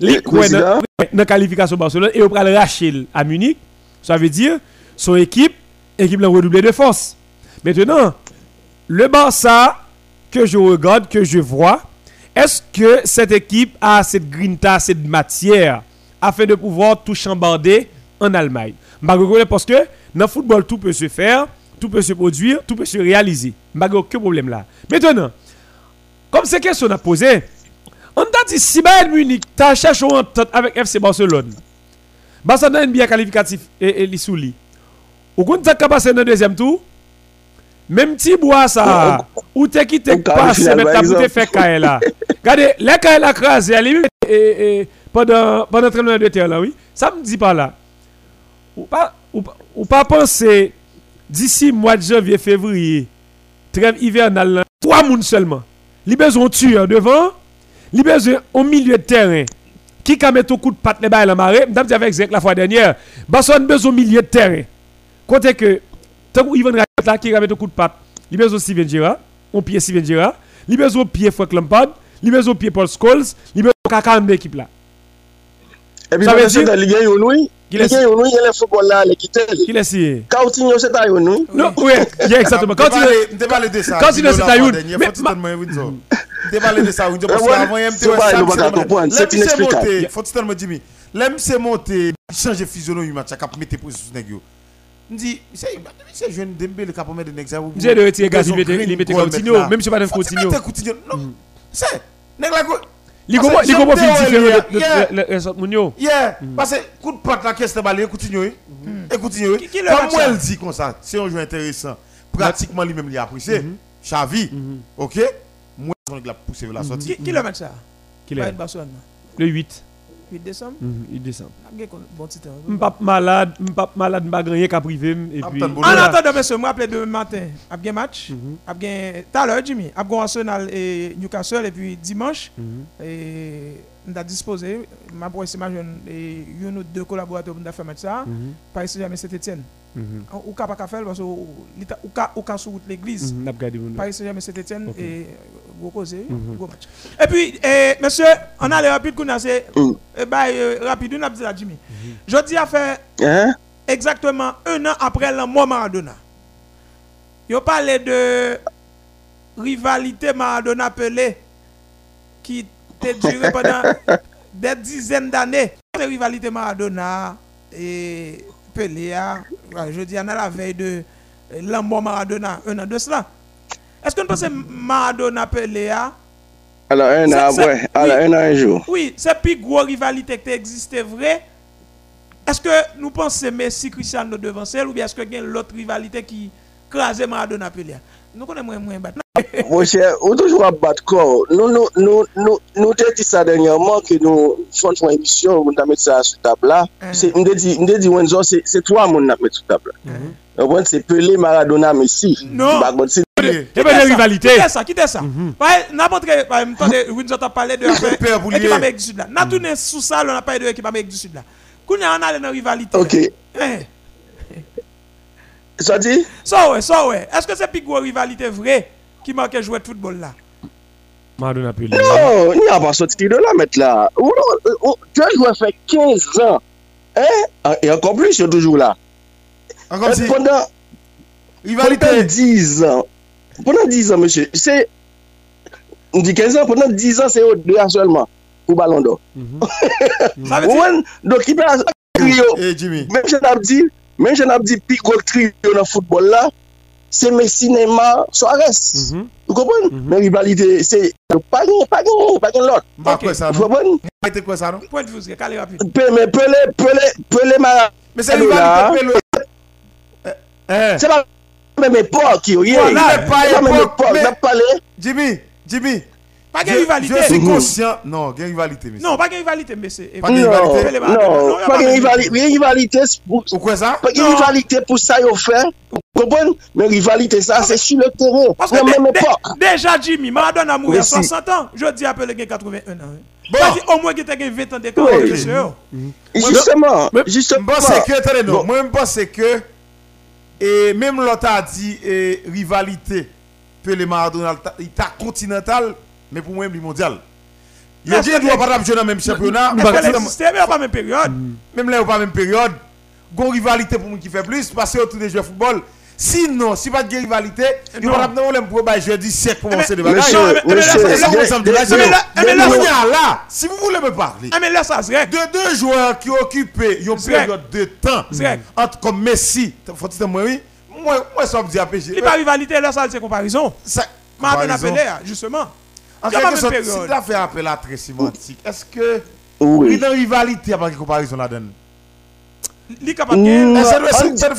aller, hein, les Et coins président? dans la qualification Barcelone, et on va le racher à Munich, ça veut dire, son équipe, équipe l'a redoublé de force. Maintenant, le Barça que je regarde, que je vois, est-ce que cette équipe a de grinta, de matière afin de pouvoir tout chambarder en Allemagne? Parce que dans le football, tout peut se faire, tout peut se produire, tout peut se réaliser. Je n'ai aucun problème là? Maintenant, comme ces questions qu'on a posées, on t'a dit si Bayern Munich t'a cherché en entente avec FC Barcelone, Barcelone a bien qualificatif et, et li sous li. Ou quand t'as passé dans le deuxième tour, même petit bois ça, ou t'es qui t'es passé pour te exemple. faire caille là. Regardez, les caille là crasé, et, pendant, pendant 30 de terre là, oui. Ça me dit pas là. Ou pas, ou, pas- ou pas penser d'ici mois de janvier, février, trêve hivernale, trois mounes seulement. Li besoin tueur devant, li besoin au milieu de terrain. Qui a mis au coup de patte les bails la marée, m'dam dit avec Zek la fois dernière, Barcelone besoin au milieu de terrain. Côté que, tant Ivan Rakitic là, qui a mis au coup de patte, li besoin Steven Gerrard, on pied Steven Gerrard, li besoin pied Frank Lampard, li besoin pied Paul Scholes, li besoin kaka de l'équipe là. Et puis, Ça veut dire- dans Ligue 1, oui, Qui Ligue laisse- 1, oui, il y a le football là, les quitter. Qui laisse y- Coutinho, c'est à oui. Non, oui, exactement. Quand il parlé de ça. quand il est à la le. Tu parlé de ça, Windsor, parce Eh, ouais, qu'avant, il y a un c'est pas, il va pas comprendre, c'est inexplicable. Faut tout le monde, Jimmy. L'aime c'est monté, changer physionomie du match, à cap mettre position sur nèg yo. Dembélé qui a pas mettre de. J'ai de retirer gaz, Coutinho. mettre Coutinho. Non, nèg la go- Li gomo théorie, différent de yeah. de- de- de Sot Mounio? Yeah, parce que coup de patte là, qu'est-ce que balle, Coutinho, eh? Et Coutinho, eh? Qui- qui le Comme match moi, là? elle dit comme ça, c'est un jeu intéressant. Pratiquement lui-même, il a apprécié. Xavi, ok? Moi, on l'a vers la sortie. Qui, qui le match ça? Qui. Le 8. 8 décembre? Mhm, Il descend. Gagné contre- Bon titre. M'pap malade, m'pap malade, qu'à privé et Ah. En attendant, monsieur, je me rappelle demain matin, il y a un match? Mhm. Il y a tout à l'heure, Jimmy? Il y a Arsenal et Newcastle. Et puis dimanche, Mhm. et on a disposé, ma c'est ma jeune, et une ou deux collaborateurs pour faire match ça. Mhm, Paris Saint-Germain, Saint-Etienne. mhm, Ou que ou ou ou sur route l'église. mhm, N'a pas gardé mon nom. Paris Saint-Germain, Saint-Etienne et gros causé, Mhm. gros match. Et puis, eh, monsieur, on a les rapides qu'on a, c'est Mm. eh, bah, euh, rapide, on a dit à Jimmy. Je dis à faire Hein? exactement un an après la mort Maradona. Yo parlé de rivalité Maradona-Pelé qui a duré pendant des dizaines d'années. Rivalité Maradona et Pelé, je dis, a la veille de euh, la mort Maradona, un an de cela. Est-ce qu'on pense que Maradona-Pelé, ah, Alors, un an après, alors oui. un an un jour. oui, c'est plus gros rivalité qui existait vrai. Est-ce que nous pensons que Messi Cristiano devant celle ou bien est-ce que y a l'autre rivalité qui crase Maradona Pelé Nous connaissons moins moins battre. Mon cher, on toujours à battre corps. Nous, nous, nous, nous, nous t'ai dit ça dernièrement que nous faisons une émission, on a mis ça sur table là. Mhm. C'est, on t'a dit, on t'a dit, Wenzo, c'est, c'est toi, mon a mis sur table là. Donc, bon, c'est Pelé, Maradona, Messi. Non. Windsor a parlé de du Sud là. N'a tourné sous ça, on a parlé de l'équipe Amérique du Sud rivalité. Ok. Sa di? Sa we, sa we. Eske se pi gwo rivalite vre ki manke jwet foutbol la? Madouna pi lè. Non, ni avan soti ki de la met la. Ou non, te jwè fè 15 an. Eh, e ankon pli se toujou la. Ankon eh, si? Pendan, pendan 10 an. Pendan 10 an, mèche, se, nou di 15 an, pendan 10 an se yo 2 an seulement. Mm-hmm. Ou balon do. Ou an, do ki pe an kriyo. E, Jimmy. Mèche nan di, mèche. Men jen ap di pi gol triyo nan foutbol la, se Messi, Neymar, Soares. Mhm. Ou kompon? Mhm. Men rivalite, se pagin, pagin, pagin lot. Mpa kwe sa nou? Mpa kwe sa nou? Pwè djouske, kale rapide. Pele, pele, pele, pele mara. Men se rivalite pele. Eh, eh. Se pa mè mè pok yo. Mè mè pok, mè pale. Jimmy, Jimmy. Pas de rivalité. Je suis conscient. Non, il y a rivalité, monsieur. Non, pas de rivalité, mais c'est. Pas de rivalité. Non, non, y a pas pas de de rivalité. Oui, rivalité, c'est pour- Ou quoi ça? Pas de rivalité pour ça, yo fait. Vous comprenez? Mais rivalité, ça, c'est sur le terrain. Parce que même époque. déjà Jimmy, Maradona a mouru à Merci. 60 ans. Je dis appelé qu'il a 81 ans. hein. Bon. Au moins qu'il a 20 ans. Oui. entre ceux. Justement, justement. Moi, que, je pense que, et même l'autre a dit, rivalité, Pelé Maradona, il t'a continental, mais pour moi, il est mondial. Il Est-ce dit qu'il ne pas jouer dans le même championnat. Que existait, mais pas même période? Même là, il n'y a pas même période. Gon rivalité pour moi qui fait plus, parce que autour des joueurs de football. Sinon, si pas de rivalité, il n'y Non. a pas de problème pour je dis siècle pour commencer de mais- bagaille. Monsieur, Non, mais- là, il y a- il y a- il y a- il y a- il y a- si vous voulez me parler, règle. de deux joueurs qui occupent une période de temps entre comme Messi, faut-il moi oui, moi moi ça me dit APG. Il n'y a pas rivalité, là, ça, c'est comparaison. Ça Maradona comparaison. Pelé, justement. En quelque sorte, si tu as fait appel à très sémantique, est-ce que Oui. il y a une rivalité il y a pas de comparaison là-dedans? Il est capable Mm. de. Est-ce Ah, que c'est c'est avec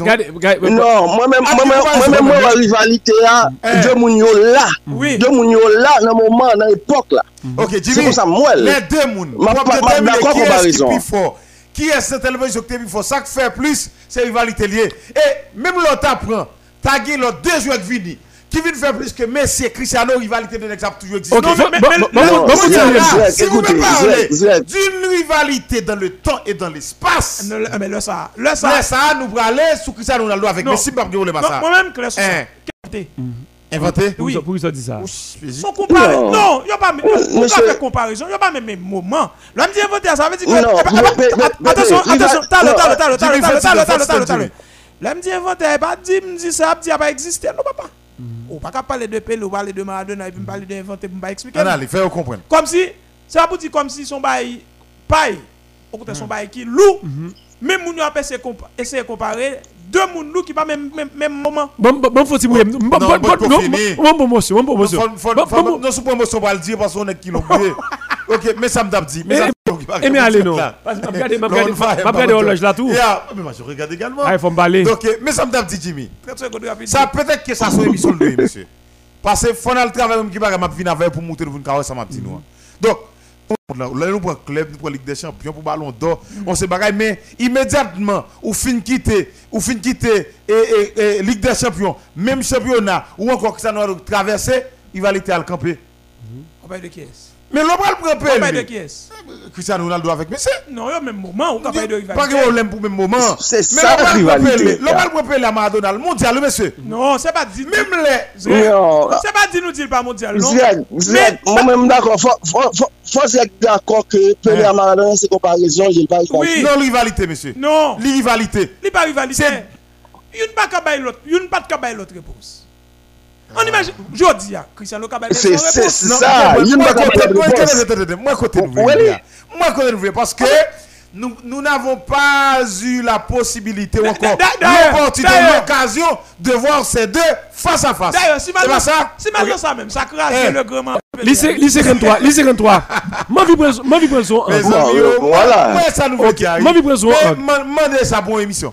Regardez, regardez, Non, moi-même, Ah, moi-même, moi-même, c'est moi, pas la rivalité, là, Eh. deux moun yo là. Oui. Deux moun yo là, dans le moment, dans l'époque, là. OK, C'est Jimmy. pour ça, moi, là. Les deux moun. Ma- Pour ma- ma- déterminer d'accord, qui est-ce qui comparaison. est plus fort? Qui est cette télévision qui est plus fort? Ça qui fait plus, c'est rivalité liée. Et même l'autre apprend, t'as gagné l'autre deux joueurs qui viennent faire plus que Messi et Cristiano, rivalité de l'exemple toujours existe. Non, mais- mais- bon, mais- bon, mais- bon, Là, si vous me parlez d'une rivalité dans le temps et dans l'espace, Non, le- Mais là, ça. Là, ça. là, ça, nous aller sous Cristiano Ronaldo avec. Messi, pas de ça. Moi-même, sur ça. Hein? Qualité. Inventé? Oui. ça- pourquoi ça dit ça? Ouch, vas-y. Son comparé. Non. Il n'y a pas. Fait comparaison. Il n'y a pas même moment. Là, me dit inventé, ça veut dire que. Attention, attention. mais- Talo, non, talo, talo, talo, Jimmy, talo, fais- talo, fais- talo, fais- talo, fais- talo. Jimmy. Là, me dit inventé, pas dit, me dit ça, dit, pas existé. Non, papa. Ou pas qu'à parler de Pelé, ou parler de Maradona, et puis me parler d'inventer, pour pas expliquer. Non, allez, fais-le comprendre. Comme si, c'est pas pour dire comme si son bail paille, au contraire son bail qui lourd, même moun yo a essayé compa- essayer de comparer deux moun lourd qui pas même même même moment. Bon, bon, bon, faut-il mouiller. Bon, bon, bon, bon, pour non, finir. bon, bon, monsieur, bon, bon, monsieur. Faut- faut- Bon, faut- bon, Non, sous promotion, on va le dire parce qu'on est qui l'ont oublié. Ok, mais ça me tape dit. Eh, mais allez, non. Parce que Non, on on va- regardé horloge là tout. Mais moi, je regarde également. Ah, il faut me. Donc, eh, mais ça me dit, Jimmy. 30 secondes rapide. Ça peut-être que ça soit une émission de lui, monsieur. Parce que le travail qui va m'a venir avec pour monter devant carrosse ça m'a dit nous. Donc là nous prenons club, nous prenons Ligue des Champions pour ballon d'or, on se bagaille mais immédiatement ou fin quitter ou fin quitter et, Ligue des Champions, même championnat ou encore que ça nous traverser, il va l'été à le camper. On parle de qui est-ce Mais l'homme va le On parle de qui est-ce? Cristiano Ronaldo avec Messi. Non, il y a même moment on parle de Pas de rivalité. problème pour le même moment. C'est Mais ça, le rivalité. l'homme va le la Maradona, le mondial, monsieur. Non, c'est pas dit. Même les C'est Non. c'est pas dit nous dire pas mondial, non? Moi-même d'accord. Faut, être d'accord que Pelé à Maradona, c'est comparaison, j'ai pas Oui. non rivalité, monsieur. Non, Rivalité. il pas rivalité. C'est- Il n'y a pas qu'à bailler l'autre, il n'y a pas qu'à bailler l'autre réponse. On imagine, je dis, ah, Cristiano Cabal, C'est- son ça. moi, moi, côté- moi, moi, nous, moi, côté nous, parce que nous n'avons pas eu la possibilité ou encore l'opportunité, l'occasion de voir ces deux face à face. D'ailleurs, si C'est maintenant pas ça? si maintenant ça même, ça crase Eh. le grand man. Lycée, lycée 53, lycée 53. Moi, moi, vibre son moi, voilà. moi, ça nous veut qu'il arrive. Moi, son Mais angle. man- Mandez ça pour émission.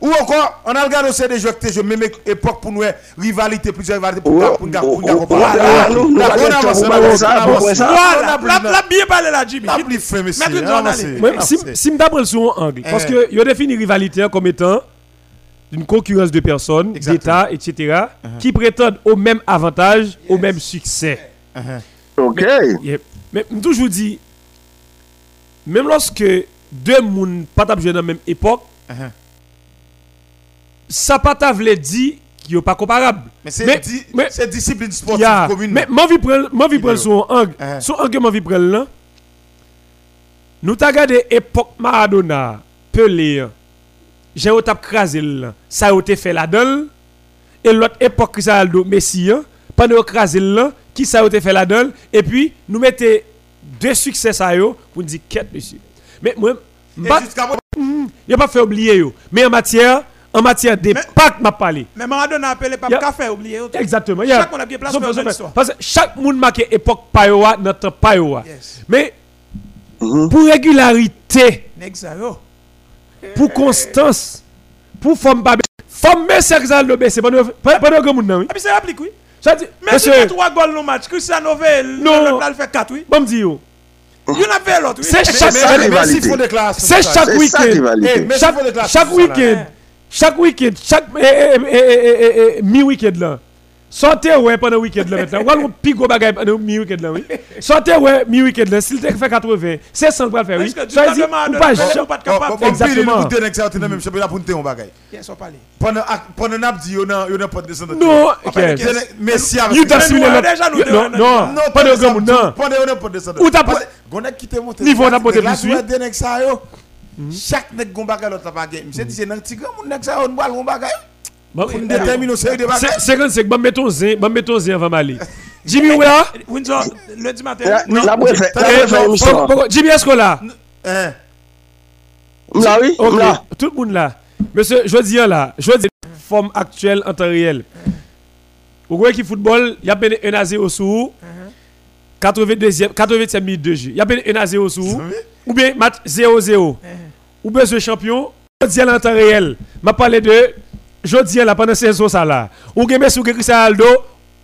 Ou encore, on a regardé aussi des jeux que je même époque pour nous, rivalité, plusieurs rivalités pour nous pour nous- on avance, on avance, la, la bien parlé là, Jimmy. plus fin, monsieur. Ah, si, sur angle, parce Eh. que il rivalité comme étant d'une concurrence de personnes, d'États, etc., qui prétendent au même avantage, au même succès. Ok. Yep. Mais je toujours dit, même lorsque deux moun pas dans la même époque, Uh-huh. Ça pas t'a dit qu'ils sont pas comparables. Mais c'est discipline sportive Ya, commune. Mais moi vi prendre moi vi prendre son angle. Son angle moi vi prendre là. Nous t'a regardé époque Maradona, Pelé. J'ai au tap crasé là. Ça a été fait la donne et l'autre époque Cristiano Messi pendant crasé là qui ça a été fait la donne et puis nous mettons deux succès pour nous dire quête monsieur. Mais moi Et m'pa- jusqu'à moi- y a pas fait oublier yo. Mais en matière en matière d'impact m'a parlé. Mais Maradona appelé pas Ya- café, oublié. Exactement. a- Chaque monde a bien place Sauf- pour sauf- une histoire. Parce que chaque monde marque époque payoa, notre payoa. Yes. Mais Mhm. pour régularité, ça yo. pour constance, pour forme pas forme Lobé, c'est pas nous- pas pas nous grand monde non. Et puis c'est applique oui. Ça dit Mais si monsieur, fait 3 goals dans le match, Cristiano Non. l'autre fait 4 oui. bon me dire yo, Il y en a fait l'autre oui. C'est Mais- chaque- Mais- ça, mais- mais déclaration, c'est ça, chaque C'est ça, week-end. Eh, mais Chaque ça, week-end, chaque week-end, chaque eh, eh, eh, eh, eh, eh, mi-week-end là. Sortez ouais pendant le week-end là maintenant. Voilà un pigo bagay pendant mi-weekend là oui. Sortez ouais mi-weekend là, s'il te fait 80, c'est 100 pour le faire oui. Ça dit ou pas pas capable. Exactement. dans le même championnat pour nous parle. Pendant pendant n'a dit on a on a pas de descendre. Non. Messi avec You t'as Non, non, Non, pas de grand monde, non. Pendant on a pas de descendre. Ou t'as pas- que, on a quitté monter. Niveau, on a monté Là, plus, yo. Chaque nèg gon bagay l'autre pas gagné. Monsieur dit petit grand monde nèg ça on boit gon bagay. Bon, Pour déterminer au série de bagay. c'est- 55, bon mettons zin, bon mettons zin avant m'aller. Jimmy ou là? Windsor, lundi matin. La la la Eh. Bon, bon, Jimmy est-ce qu'on là? Hein. Mla oui, mla. tout le monde là. Monsieur, je dis là, je dis forme actuelle en temps réel. Vous voyez qui football, il y a peine 1 à 0 sous. 82e, 80e minute de jeu. Il y a 1 à 0 sous. Ou bien match 0-0. Ou besoin champion. Je dis là en temps réel. Je parle de. Je dis là pendant saison ça là. Ou bien bien Cristiano Ronaldo.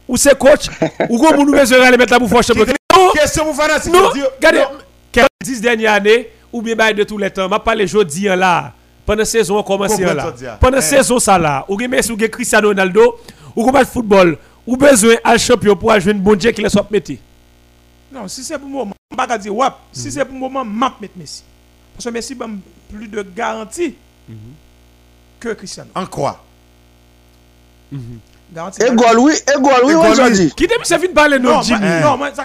Ou c'est coach. ou bien nous besoin aller mettre la faire champion. Question pour fanatique. Non, regardez, Non. quelles 10 dernières années, ou bien bail de tous les temps, je parle hein, là, pendant la saison on commence là. Pendant la Eh. saison ça là, ou bien bien Cristiano Ronaldo, ou bien football, ou besoin à champion pour jouer une bonne Dieu qui les soit mettre. Non, si c'est pour moi, je ne vais pas dire wap. Si c'est pour moi, je vais mettre Messi. Parce que Messi a plus de garantie que Cristiano. En quoi? Garantie. E gol oui, e gol oui, di. Qui depuis ça fin de parler Non, non Jimmy. moi- non, moi, ça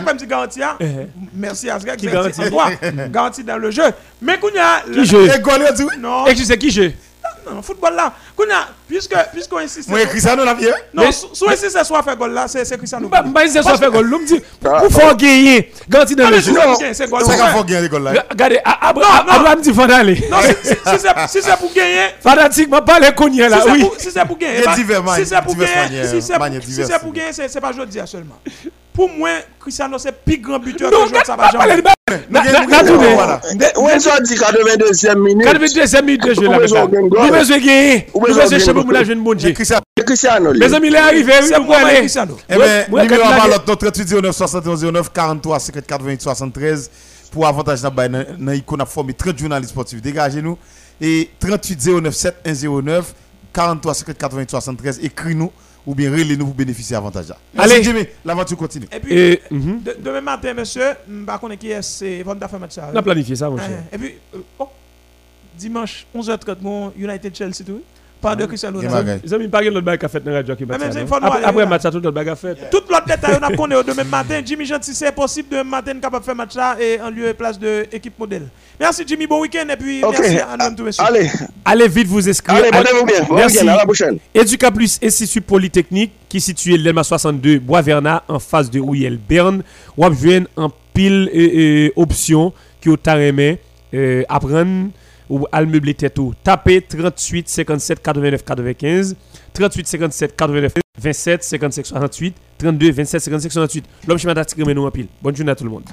que même dit garantie. hein. Eh. Merci à ce gars Qui garantit? Garantie dans le jeu. Mais qu'on y a. Qui joue? Et oui. Non, Et tu sais qui joue? Non, football là. Puisque, puisqu'on insiste. Moi Cristiano l'a vu. Non, soit insiste soit faire goal là, c'est c'est Cristiano. Bah, bah, c'est soit fait goal. L'homme dit, Ah. pour faire gagner, garanti dans Ah, le mais jeu. c'est ça, c'est faut gagner l'école là. Regardez, A- Abra- Non, non. Abraham dit faut aller. Non, si, si, si c'est si c'est pour gagner. Fanatique, m'a parlé cogné là, si c'est oui. pour- Si c'est pour gagner. Pas- divers Si c'est pour gagner, si c'est pour- si gagner, c'est c'est pas jeudi seulement. Pour moi, Cristiano, c'est plus grand buteur que joueur, ça va jamais. Wè jò di 82e minute. 82e minute de pour la jeune bon Dieu. Cristiano. Cristiano li. Mes amis, il est arrivé, oui, C'est vous pour moi, allez. Cristiano. Eh Ouais, bien, ouais, numéro quand il a à dit- l'autre, 38 09 71 09 43 50 88 73 pour avantage dans dans dans icône a formé 30 journalistes sportifs. Dégagez-nous et 38 09 7109 43 50 88 73 écris-nous ou bien relais-nous pour bénéficier avantage. Allez. Jimmy, l'aventure continue. Et puis, Et, mhm. de- demain matin, monsieur, je ne sais pas qui est, c'est Von Dafa match ça. on a planifié ça, mon cher. Et puis, euh, oh, dimanche, 11h30, mon United Chelsea, tout. Pas de Cristiano Ronaldo. pas de l'autre bague à fait dans la radio qui Mais match. ça, tout l'autre bague à fait. Tout l'autre détail, on a connu au demain matin. Jimmy Gentil, c'est possible demain matin, capable de faire match là et en lieu et place de équipe modèle. Merci Jimmy, bon week-end et puis merci à nous tous, messieurs. allez, Allez vite vous inscrire. allez, portez-vous bien. Bon Merci. à la prochaine. Educa Plus Institut Polytechnique qui est situé l'EMA 62 Bois-Vernat en face de Rouyel Berne. Ou en pile euh, euh, option qui au taremé euh, apprendre ou tête ou. Tapez 38 57 89 95 38 57 89 27 55 68 32 27 55 68. L'homme chemin d'attire nous en pile. Bonne journée à tout le monde.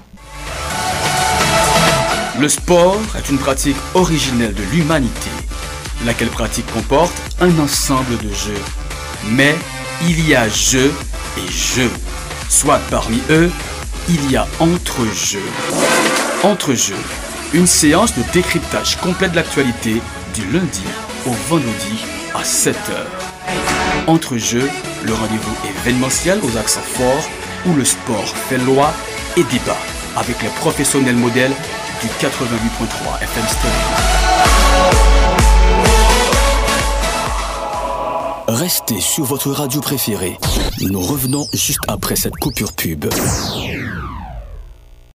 Le sport est une pratique originelle de l'humanité, laquelle pratique comporte un ensemble de jeux. Mais il y a jeux et jeux. Soit parmi eux, il y a entre-jeux. Entre-jeux, une séance de décryptage complet de l'actualité du lundi au vendredi à 7h. Entre jeux, le rendez-vous événementiel aux accents forts où le sport fait loi et débat avec les professionnels modèles du 88.3 FM Stereo. Restez sur votre radio préférée. Nous revenons juste après cette coupure pub.